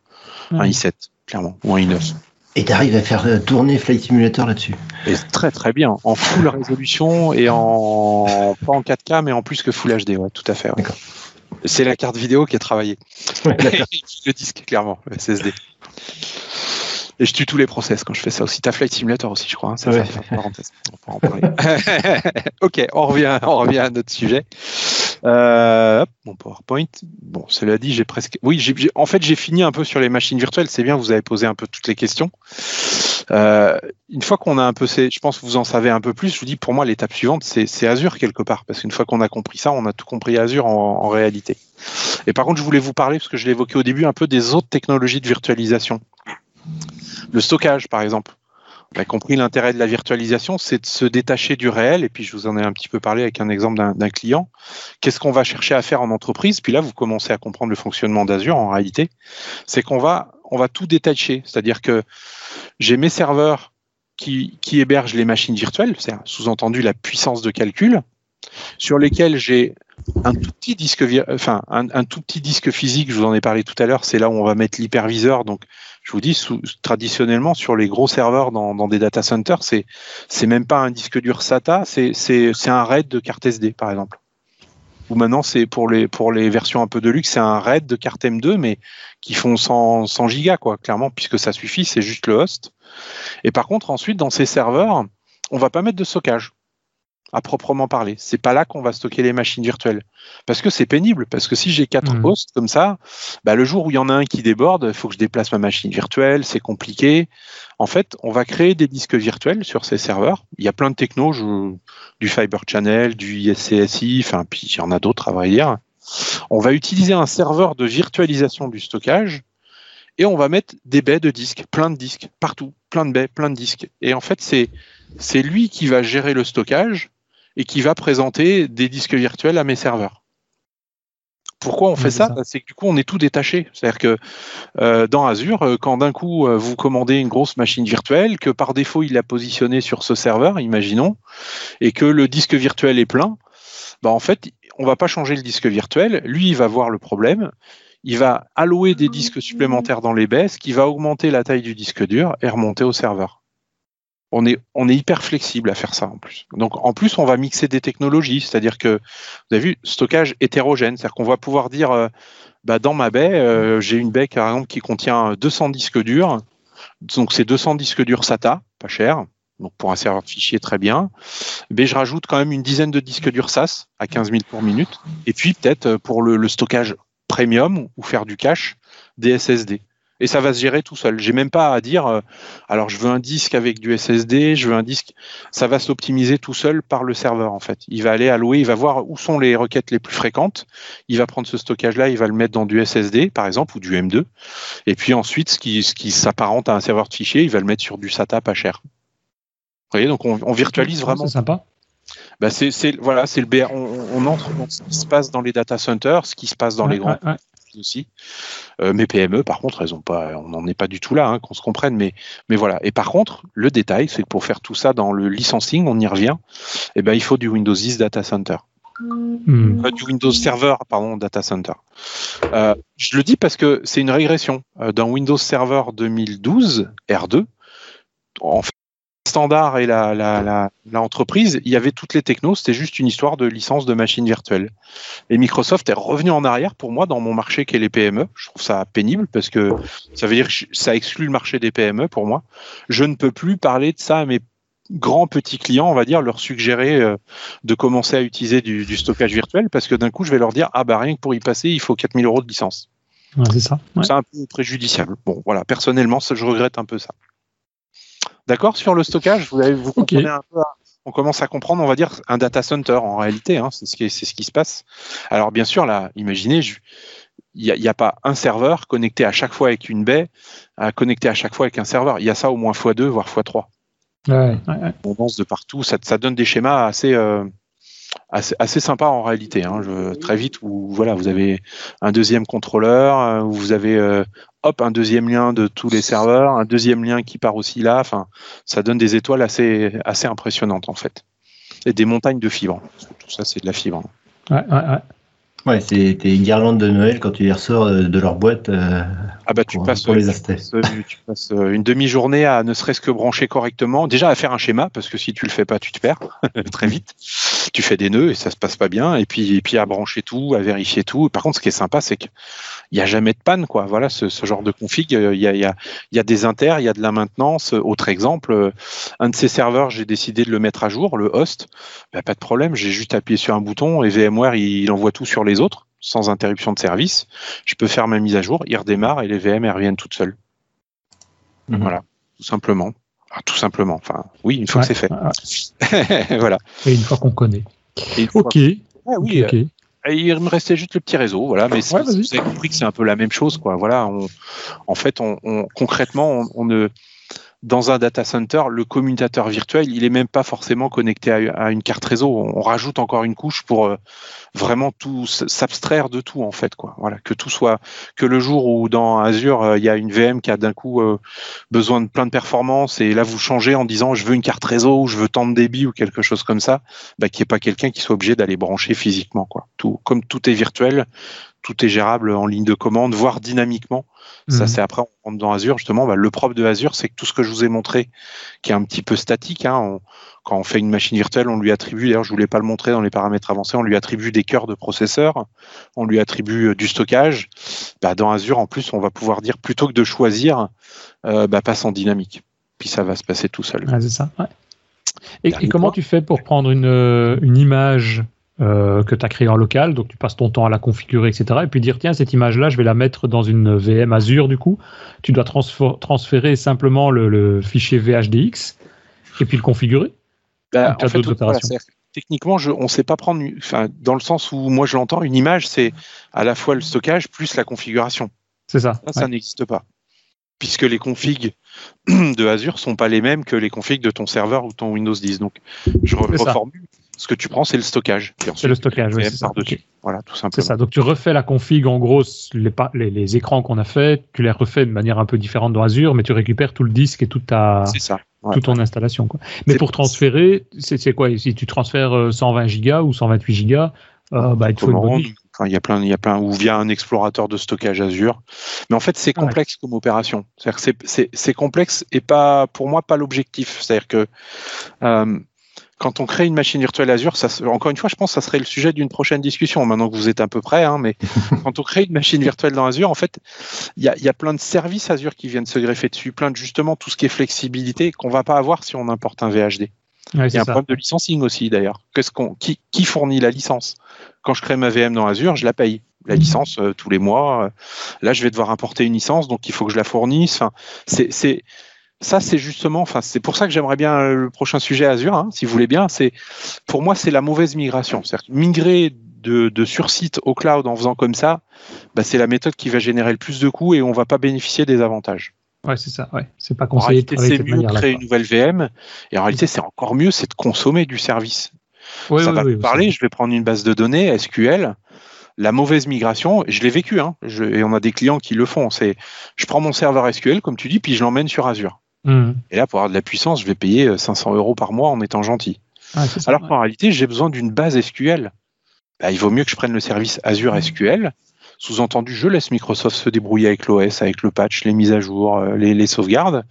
un i7, clairement, ou un i9. Et tu arrives à faire euh, tourner Flight Simulator là-dessus? Et très très bien, en full résolution et en pas en 4K mais en plus que full HD, ouais, tout à fait. Ouais. C'est la carte vidéo qui est travaillée. Ouais, le disque, clairement, le SSD. Et je tue tous les process quand je fais ça aussi. T'as Flight Simulator aussi, je crois. Hein, ça, Ouais. ça, ça, parenthèse. On peut en parler. ok, on revient, on revient à notre sujet. Euh, mon PowerPoint. Bon, cela dit, j'ai presque. Oui, en fait, j'ai fini un peu sur les machines virtuelles. C'est bien, vous avez posé un peu toutes les questions. Euh, une fois qu'on a un peu, ces... je pense que vous en savez un peu plus. Je vous dis, pour moi, l'étape suivante, c'est, Azure quelque part, parce qu'une fois qu'on a compris ça, on a tout compris Azure en, en réalité. Et par contre, je voulais vous parler, parce que je évoqué au début, un peu des autres technologies de virtualisation. Le stockage, par exemple. A compris l'intérêt de la virtualisation, c'est de se détacher du réel. Et puis, je vous en ai un petit peu parlé avec un exemple d'un client. Qu'est-ce qu'on va chercher à faire en entreprise? Puis là, vous commencez à comprendre le fonctionnement d'Azure en réalité. C'est qu'on va, on va tout détacher. C'est-à-dire que j'ai mes serveurs qui, qui hébergent les machines virtuelles, c'est sous-entendu la puissance de calcul, sur lesquels j'ai un tout petit disque, physique. Je vous en ai parlé tout à l'heure. C'est là où on va mettre l'hyperviseur. Donc, je vous dis, traditionnellement sur les gros serveurs dans, des data centers, c'est c'est même pas un disque dur SATA, c'est un RAID de carte SD par exemple. Ou maintenant c'est pour les pour les versions un peu de luxe, c'est un RAID de carte M2 mais qui font 100 100 gigas quoi, clairement puisque ça suffit, c'est juste le host. Et par contre ensuite dans ces serveurs, on va pas mettre de stockage à proprement parler. C'est pas là qu'on va stocker les machines virtuelles. Parce que c'est pénible. Parce que si j'ai quatre Mhm. hosts comme ça, bah, le jour où il y en a un qui déborde, il faut que je déplace ma machine virtuelle, c'est compliqué. En fait, on va créer des disques virtuels sur ces serveurs. Il y a plein de technos, je- du Fiber Channel, du ISCSI, enfin, puis il y en a d'autres à vrai dire. On va utiliser un serveur de virtualisation du stockage et on va mettre des baies de disques, plein de disques, partout, plein de baies, plein de disques. Et en fait, c'est c'est lui qui va gérer le stockage et qui va présenter des disques virtuels à mes serveurs. Pourquoi on fait ça, ça. Bah, C'est que du coup, on est tout détaché. C'est-à-dire que euh, dans Azure, euh, quand d'un coup euh, vous commandez une grosse machine virtuelle, que par défaut il l'a positionnée sur ce serveur, imaginons, et que le disque virtuel est plein, bah en fait, on va pas changer le disque virtuel. Lui, il va voir le problème. Il va allouer des disques supplémentaires dans les baies, ce qui va augmenter la taille du disque dur et remonter au serveur. On est, hyper flexible à faire ça en plus. Donc en plus, on va mixer des technologies, c'est-à-dire que vous avez vu stockage hétérogène, c'est-à-dire qu'on va pouvoir dire, euh, bah, dans ma baie, euh, j'ai une baie par exemple qui contient 200 disques durs, donc c'est 200 disques durs SATA, pas cher, donc pour un serveur de fichiers très bien. Mais je rajoute quand même une dizaine de disques durs SAS à 15 000 pour minute, et puis peut-être euh, pour le, le stockage premium ou faire du cache, des SSD. Et ça va se gérer tout seul. J'ai même pas à dire, euh, alors je veux un disque avec du SSD, je veux un disque. Ça va s'optimiser tout seul par le serveur en fait. Il va aller allouer, il va voir où sont les requêtes les plus fréquentes. Il va prendre ce stockage-là, il va le mettre dans du SSD par exemple ou du M2. Et puis ensuite, ce qui, ce qui s'apparente à un serveur de fichiers, il va le mettre sur du SATA pas cher. Vous voyez, donc on, on virtualise vraiment C'est sympa. bah c'est, voilà, c'est le BR. On, on entre dans ce qui se passe dans les data centers, ce qui se passe dans les grands ouais, ouais. Aussi. Euh, mes PME, par contre, elles ont pas, on n'en est pas du tout là, hein, qu'on se comprenne. Mais, mais voilà. Et par contre, le détail, c'est que pour faire tout ça dans le licensing, on y revient. Et ben, il faut du Windows 10 Data Center, Hmm. Euh, du Windows Server, pardon, Data Center. Euh, je le dis parce que c'est une régression. Euh, dans Windows Server 2012 R2, en fait, standard et la, la, la, la entreprise, il y avait toutes les technos, c'était juste une histoire de licence de machines virtuelles. Et Microsoft est revenu en arrière pour moi dans mon marché qui est les PME. Je trouve ça pénible parce que ça veut dire que ça exclut le marché des PME pour moi. Je ne peux plus parler de ça à mes grands petits clients, on va dire, leur suggérer euh, de commencer à utiliser du, du stockage virtuel parce que d'un coup, je vais leur dire, ah bah rien que pour y passer, il faut 4000 euros de licence. Ouais, c'est ça. Ouais. C'est un peu préjudiciable. Bon, voilà, personnellement, ça, je regrette un peu ça. D'accord sur le stockage, vous, avez, vous comprenez un peu. On commence à comprendre, on va dire, un data center en réalité. Hein, c'est ce qui, c'est ce qui se passe. Alors bien sûr, là, imaginez, il n'y a, il y a pas un serveur connecté à chaque fois avec une baie, à connecté à chaque fois avec un serveur. Il y a ça au moins x2, voire x3 Ouais, ouais, ouais. on avance de partout. Ça, ça donne des schémas assez, euh, assez, assez sympas en réalité. Hein. Je, très vite, où voilà, vous avez un deuxième contrôleur, euh, où vous avez euh, hop un deuxième lien de tous les serveurs, un deuxième lien qui part aussi là. Enfin, ça donne des étoiles assez, assez impressionnantes en fait, et des montagnes de fibres. Tout ça, c'est de la fibre. Ouais, ouais, ouais. Ouais, c'est tes guirlandes de Noël quand tu les ressors de leur boîte. ah bah tu pour- passes, pour les tu acheter. passes, euh, tu passes, euh, une demi-journée à ne serait-ce que brancher correctement. Déjà à faire un schéma parce que si tu le fais pas, tu te perds très vite. Tu fais des nœuds et ça se passe pas bien. Et puis et puis à brancher tout, à vérifier tout. Par contre, ce qui est sympa, c'est qu'il y a jamais de panne quoi. Voilà, ce, ce genre de config, euh, il y a, il y a il y a des inters, il y a de la maintenance. Autre exemple, euh, un de ces serveurs, j'ai décidé de le mettre à jour, le host. Bah, pas de problème, j'ai juste appuyé sur un bouton et VMware il, il envoie tout sur les autres sans interruption de service. Je peux faire ma mise à jour, il redémarre et les VM reviennent toutes seules. Mhm. Voilà, tout simplement. Ah, tout simplement. Enfin, oui, une fois Ouais, que c'est ouais, fait. voilà. ouais. Et une fois qu'on connaît. Et une fois- Ok. Ah oui, euh, il me restait juste le petit réseau, voilà. Mais Ouais, vous avez compris que c'est un peu la même chose, quoi. Voilà. On, en fait, on, on- concrètement, on, on ne dans un data center, le commutateur virtuel, il est même pas forcément connecté à, une carte réseau. On rajoute encore une couche pour euh, vraiment tout s'abstraire de tout en fait, quoi. Voilà, que tout soit que le jour où dans Azure euh, il y a une VM qui a d'un coup euh, besoin de plein de performances et là vous changez en disant je veux une carte réseau ou je veux tant de débit ou quelque chose comme ça, bah, qu'il n'y ait pas quelqu'un qui soit obligé d'aller brancher physiquement, quoi. Tout comme tout est virtuel, tout est gérable en ligne de commande, voire dynamiquement. Ça, Mhm. c'est après, on rentre dans Azure, justement. Bah, le propre de Azure, c'est que tout ce que je vous ai montré, qui est un petit peu statique, hein, on- quand on fait une machine virtuelle, on lui attribue, d'ailleurs, je voulais pas le montrer dans les paramètres avancés, on lui attribue des cœurs de processeur, on lui attribue euh, du stockage. Bah, dans Azure, en plus, on va pouvoir dire, plutôt que de choisir, euh, bah, passe en dynamique. Puis ça va se passer tout seul. Ouais, c'est ça. ouais. Et, comment tu fais pour prendre une, euh, une image euh, que tu as créée en local, donc tu passes ton temps à la configurer, etc., et puis dire tiens, cette image-là, je vais la mettre dans une VM Azure, du coup, tu dois transférer simplement le, le fichier VHDX et puis le configurer t'as en fait, d'autres voilà, techniquement, je, on ne sait pas prendre, enfin, dans le sens où moi je l'entends, une image, c'est à la fois le stockage plus la configuration. C'est ça. Ça, ça ouais. n'existe pas. Puisque les configs de Azure sont pas les mêmes que les configs de ton serveur ou ton Windows 10. Donc, je re- C'est ça. Ce que tu prends, c'est le stockage. C'est le stockage, oui, c'est. Voilà, tout C'est simplement. ça. Donc tu refais la config, en gros, les, pa- les, les écrans qu'on a fait, tu les refais de manière un peu différente dans Azure, mais tu récupères tout le disque et toute ta, C'est ça. Ouais. toute ton installation. Quoi. Mais C'est- pour transférer, c'est c'est quoi? Si tu transfères euh, 120 gigas ou 128 gigas, euh, bah, il te faut une il y a plein, il y a plein, ou via un explorateur de stockage Azure. Mais en fait, c'est Ouais. complexe comme opération. C'est- c'est c'est complexe et pas, pour moi, pas l'objectif. C'est-à-dire que euh, quand on crée une machine virtuelle Azure, ça, encore une fois, je pense que ça serait le sujet d'une prochaine discussion. Maintenant que vous êtes à peu près, hein, mais quand on crée une machine virtuelle dans Azure, en fait, il y a, il y a plein de services Azure qui viennent se greffer dessus, plein de justement tout ce qui est flexibilité qu'on va pas avoir si on importe un VHD. Ouais, Il y c'est a un ça. problème de licensing aussi d'ailleurs. Qu'est-ce qu'on, qui, qui fournit la licence? Quand je crée ma VM dans Azure, je la paye. La licence euh, tous les mois. euh, là, je vais devoir importer une licence, donc il faut que je la fournisse. Enfin, c'est, c'est, ça, c'est justement. Enfin, c'est pour ça que j'aimerais bien euh, le prochain sujet Azure, hein, si vous voulez bien. C'est, pour moi, c'est la mauvaise migration. C'est-à-dire migrer de, de sur site au cloud en faisant comme ça, bah, c'est la méthode qui va générer le plus de coûts et on va pas bénéficier des avantages. Ouais, c'est ça. Ouais. C'est pas En conseillé de réalité, c'est mieux de créer une nouvelle VM, et en réalité, c'est encore mieux, c'est de consommer du service Ouais, ça ouais, va ouais, parler, je vais prendre une base de données SQL. La mauvaise migration, je l'ai vécu, hein, je- et on a des clients qui le font. C'est, je prends mon serveur SQL, comme tu dis, puis je l'emmène sur Azure. Mhm. Et là, pour avoir de la puissance, je vais payer euh, 500 euros par mois en étant gentil. Ça, Alors ouais. qu'en réalité, j'ai besoin d'une base SQL. Bah, il vaut mieux que je prenne le service Azure SQL. Sous-entendu, je laisse Microsoft se débrouiller avec l'OS, avec le patch, les mises à jour, euh, les, les sauvegardes,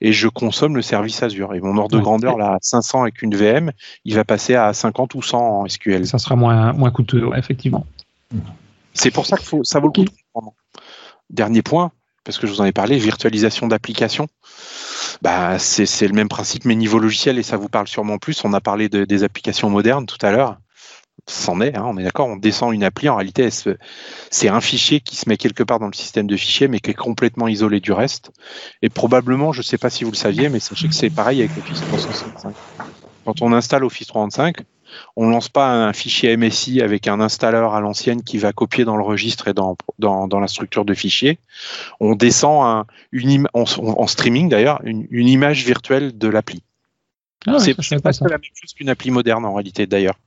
et je consomme le service Azure. Et mon ordre de grandeur, là, à 500 avec une VM, il va passer à 50 ou 100 en SQL. Ça sera moins, moins coûteux, ouais, effectivement. C'est pour ça que faut, ça vaut le coup de. Dernier point, parce que je vous en ai parlé, virtualisation d'applications. Bah, c'est le même principe, mais niveau logiciel, et ça vous parle sûrement plus. On a parlé de- des applications modernes tout à l'heure. C'en est, hein, on est d'accord, on descend une appli, en réalité, c'est un fichier qui se met quelque part dans le système de fichiers, mais qui est complètement isolé du reste. Et probablement, je ne sais pas si vous le saviez, mais sachez que c'est pareil avec Office 365. Quand on installe Office 365, on ne lance pas un fichier MSI avec un installeur à l'ancienne qui va copier dans le registre et dans, dans, dans la structure de fichier. On descend un, une im- en, en streaming d'ailleurs une, une image virtuelle de l'appli. Ah c'est pas la même chose qu'une appli moderne en réalité d'ailleurs.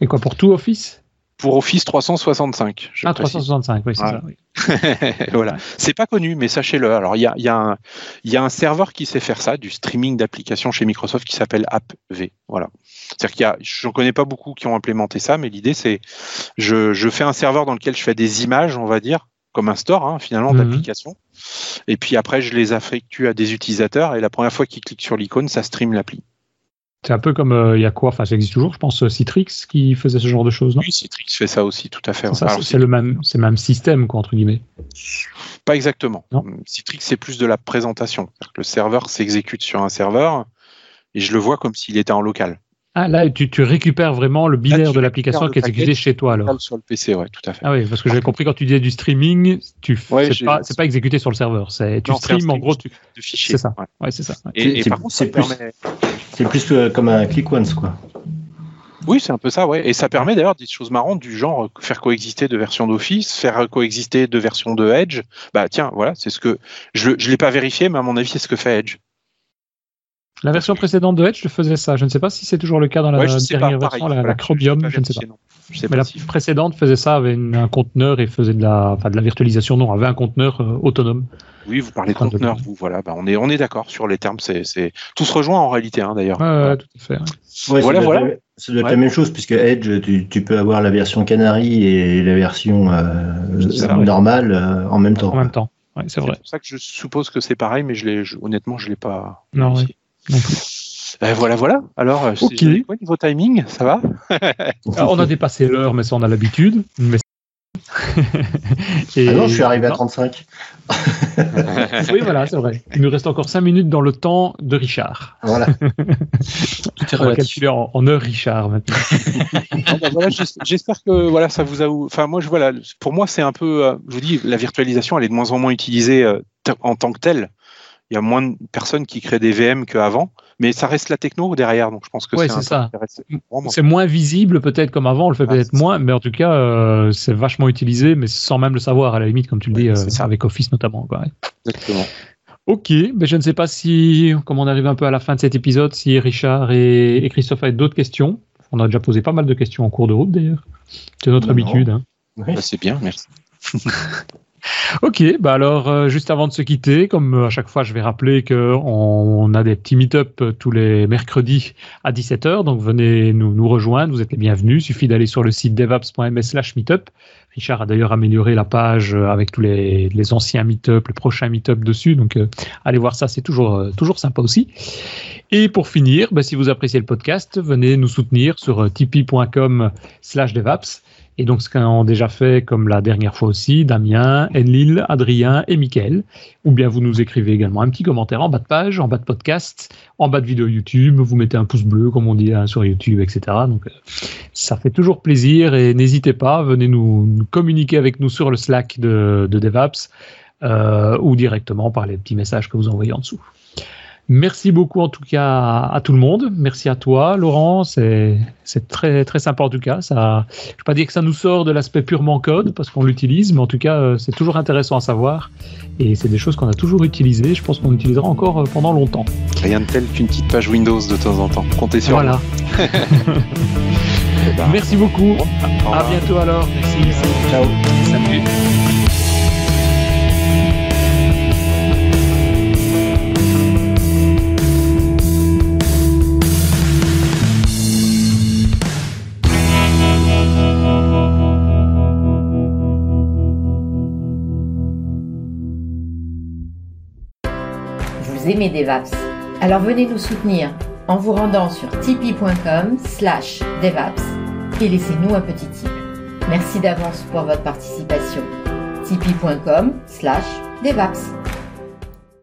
Et quoi, pour tout Office? Pour Office 365. ah, 365, oui, c'est ça. Oui. voilà. C'est pas connu, mais sachez-le. Alors, il y a, y, a y a, un serveur qui sait faire ça, du streaming d'applications chez Microsoft qui s'appelle AppV. Voilà. C'est-à-dire qu'il y a, j'en connais pas beaucoup qui ont implémenté ça, mais l'idée, c'est, je, je fais un serveur dans lequel je fais des images, on va dire, comme un store, hein, finalement, Mhm. d'applications. Et puis après, je les affectue à des utilisateurs, et la première fois qu'ils cliquent sur l'icône, ça stream l'appli. C'est un peu comme euh, il y a quoi? Enfin, ça existe toujours, je pense, euh, Citrix qui faisait ce genre de choses, non? Oui, Citrix fait ça aussi, tout à fait. C'est le même, c'est le même système, quoi, entre guillemets. Pas exactement. Non. Citrix, c'est plus de la présentation. Le serveur s'exécute sur un serveur et je le vois comme s'il était en local. Ah, là, tu, tu récupères vraiment le binaire de l'application qui est le exécuté package chez toi, alors. Sur le PC, ouais, tout à fait. Ah oui, parce que j'avais compris quand tu disais du streaming, tu Ouais, c'est pas, exécuté sur le serveur, c'est tu Non, stream en gros, tu... De fichiers. c'est ça. ouais. Ouais, c'est ça. Et, par contre, ça c'est plus- permet. C'est plus euh, comme un click once, quoi. Oui, c'est un peu ça, ouais. Et ça permet d'ailleurs des choses marrantes du genre euh, faire coexister deux versions d'Office, faire coexister deux versions de Edge. Bah tiens, voilà, c'est ce que je, je l'ai pas vérifié, mais à mon avis, c'est ce que fait Edge. La version précédente de Edge faisait ça. Je ne sais pas si c'est toujours le cas dans la Ouais, pas, dernière pareil, version, la, voilà, la Chromium, je ne sais pas. Je sais Mais pas la si- précédente faisait ça avec une- un conteneur et faisait de la, enfin, de la virtualisation. Non, avait un conteneur euh, autonome. Oui, vous parlez de conteneur, vous, voilà. Bah, on est, on est d'accord sur les termes. C'est, c'est tout se rejoint en réalité, hein, d'ailleurs. Ouais, tout à fait. ouais. Ouais, Voilà, ça doit, voilà. être, ça doit être Ouais. la même chose, puisque Edge, tu, tu peux avoir la version Canary et la version euh, C'est ça, normale euh, en même temps. En même temps. Ouais, c'est C'est vrai. pour ça que je suppose que c'est pareil, mais je l'ai, je- honnêtement, je l'ai pas. Non, vérifié. Non plus. Euh, voilà, voilà. Alors, euh, c'est- Ok. vous avez quoi niveau timing? Ça va? Ah, on a dépassé l'heure, mais ça on a l'habitude. Mais... Et- Ah non, je suis arrivé à Non. 35. Oui, voilà, c'est vrai. Il nous reste encore 5 minutes dans le temps de Richard. Voilà. Tout est relatif. calculer en, en heure Richard maintenant. Voilà, j'es- J'espère que voilà, ça vous a. Enfin, moi, je voilà. Pour moi, c'est un peu. euh, je vous dis, la virtualisation, elle est de moins en moins utilisée euh, en tant que telle. Il y a moins de personnes qui créent des VM qu'avant, mais ça reste la techno derrière, donc je pense que Ouais, c'est ça. C'est moins visible peut-être comme avant, on le fait Ah, peut-être ça. moins, mais en tout cas, euh, c'est vachement utilisé, mais sans même le savoir à la limite, comme tu le dis, euh, ça. avec Office notamment. Quoi. Exactement. Ok, mais je ne sais pas si, comme on arrive un peu à la fin de cet épisode, si Richard et, et Christophe avaient d'autres questions. On a déjà posé pas mal de questions en cours de route d'ailleurs. C'est notre Non, habitude. hein. Bah, c'est bien, merci. Ok, bah alors euh, juste avant de se quitter, comme euh, à chaque fois je vais rappeler que on, on a des petits meet-up euh, tous les mercredis à 17h, donc venez nous, rejoindre, vous êtes les bienvenus, il suffit d'aller sur le site devaps.ms slash meetup. Richard a d'ailleurs amélioré la page avec tous les, anciens meet-up, les prochains meet-up dessus, donc allez voir ça, c'est toujours, toujours sympa aussi. Et pour finir, bah, si vous appréciez le podcast, venez nous soutenir sur tipeee.com slash devaps. Et donc, ce qu'ont déjà fait, comme la dernière fois aussi, Damien, Enlil, Adrien et Mickaël. Ou bien vous nous écrivez également un petit commentaire en bas de page, en bas de podcast, en bas de vidéo YouTube. Vous mettez un pouce bleu, comme on dit hein, sur YouTube, etc. Donc, euh, ça fait toujours plaisir et n'hésitez pas, venez nous, communiquer avec nous sur le Slack de, de DevApps euh, ou directement par les petits messages que vous envoyez en dessous. Merci beaucoup en tout cas à, à tout le monde. Merci à toi, Laurent. C'est très très sympa en tout cas. Ça, je ne vais pas dire que ça nous sort de l'aspect purement code parce qu'on l'utilise, mais en tout cas euh, c'est toujours intéressant à savoir et c'est des choses qu'on a toujours utilisées. Je pense qu'on utilisera encore euh, pendant longtemps. Rien de tel qu'une petite page Windows de temps en temps. Comptez sur Voilà. Eh ben, Merci beaucoup. au À bientôt alors. Merci. Ciao. Salut. Aimez DevApps Alors venez nous soutenir en vous rendant sur tipeee.com slash DevApps et laissez-nous un petit tip. Merci d'avance pour votre participation. tipeee.com slash DevApps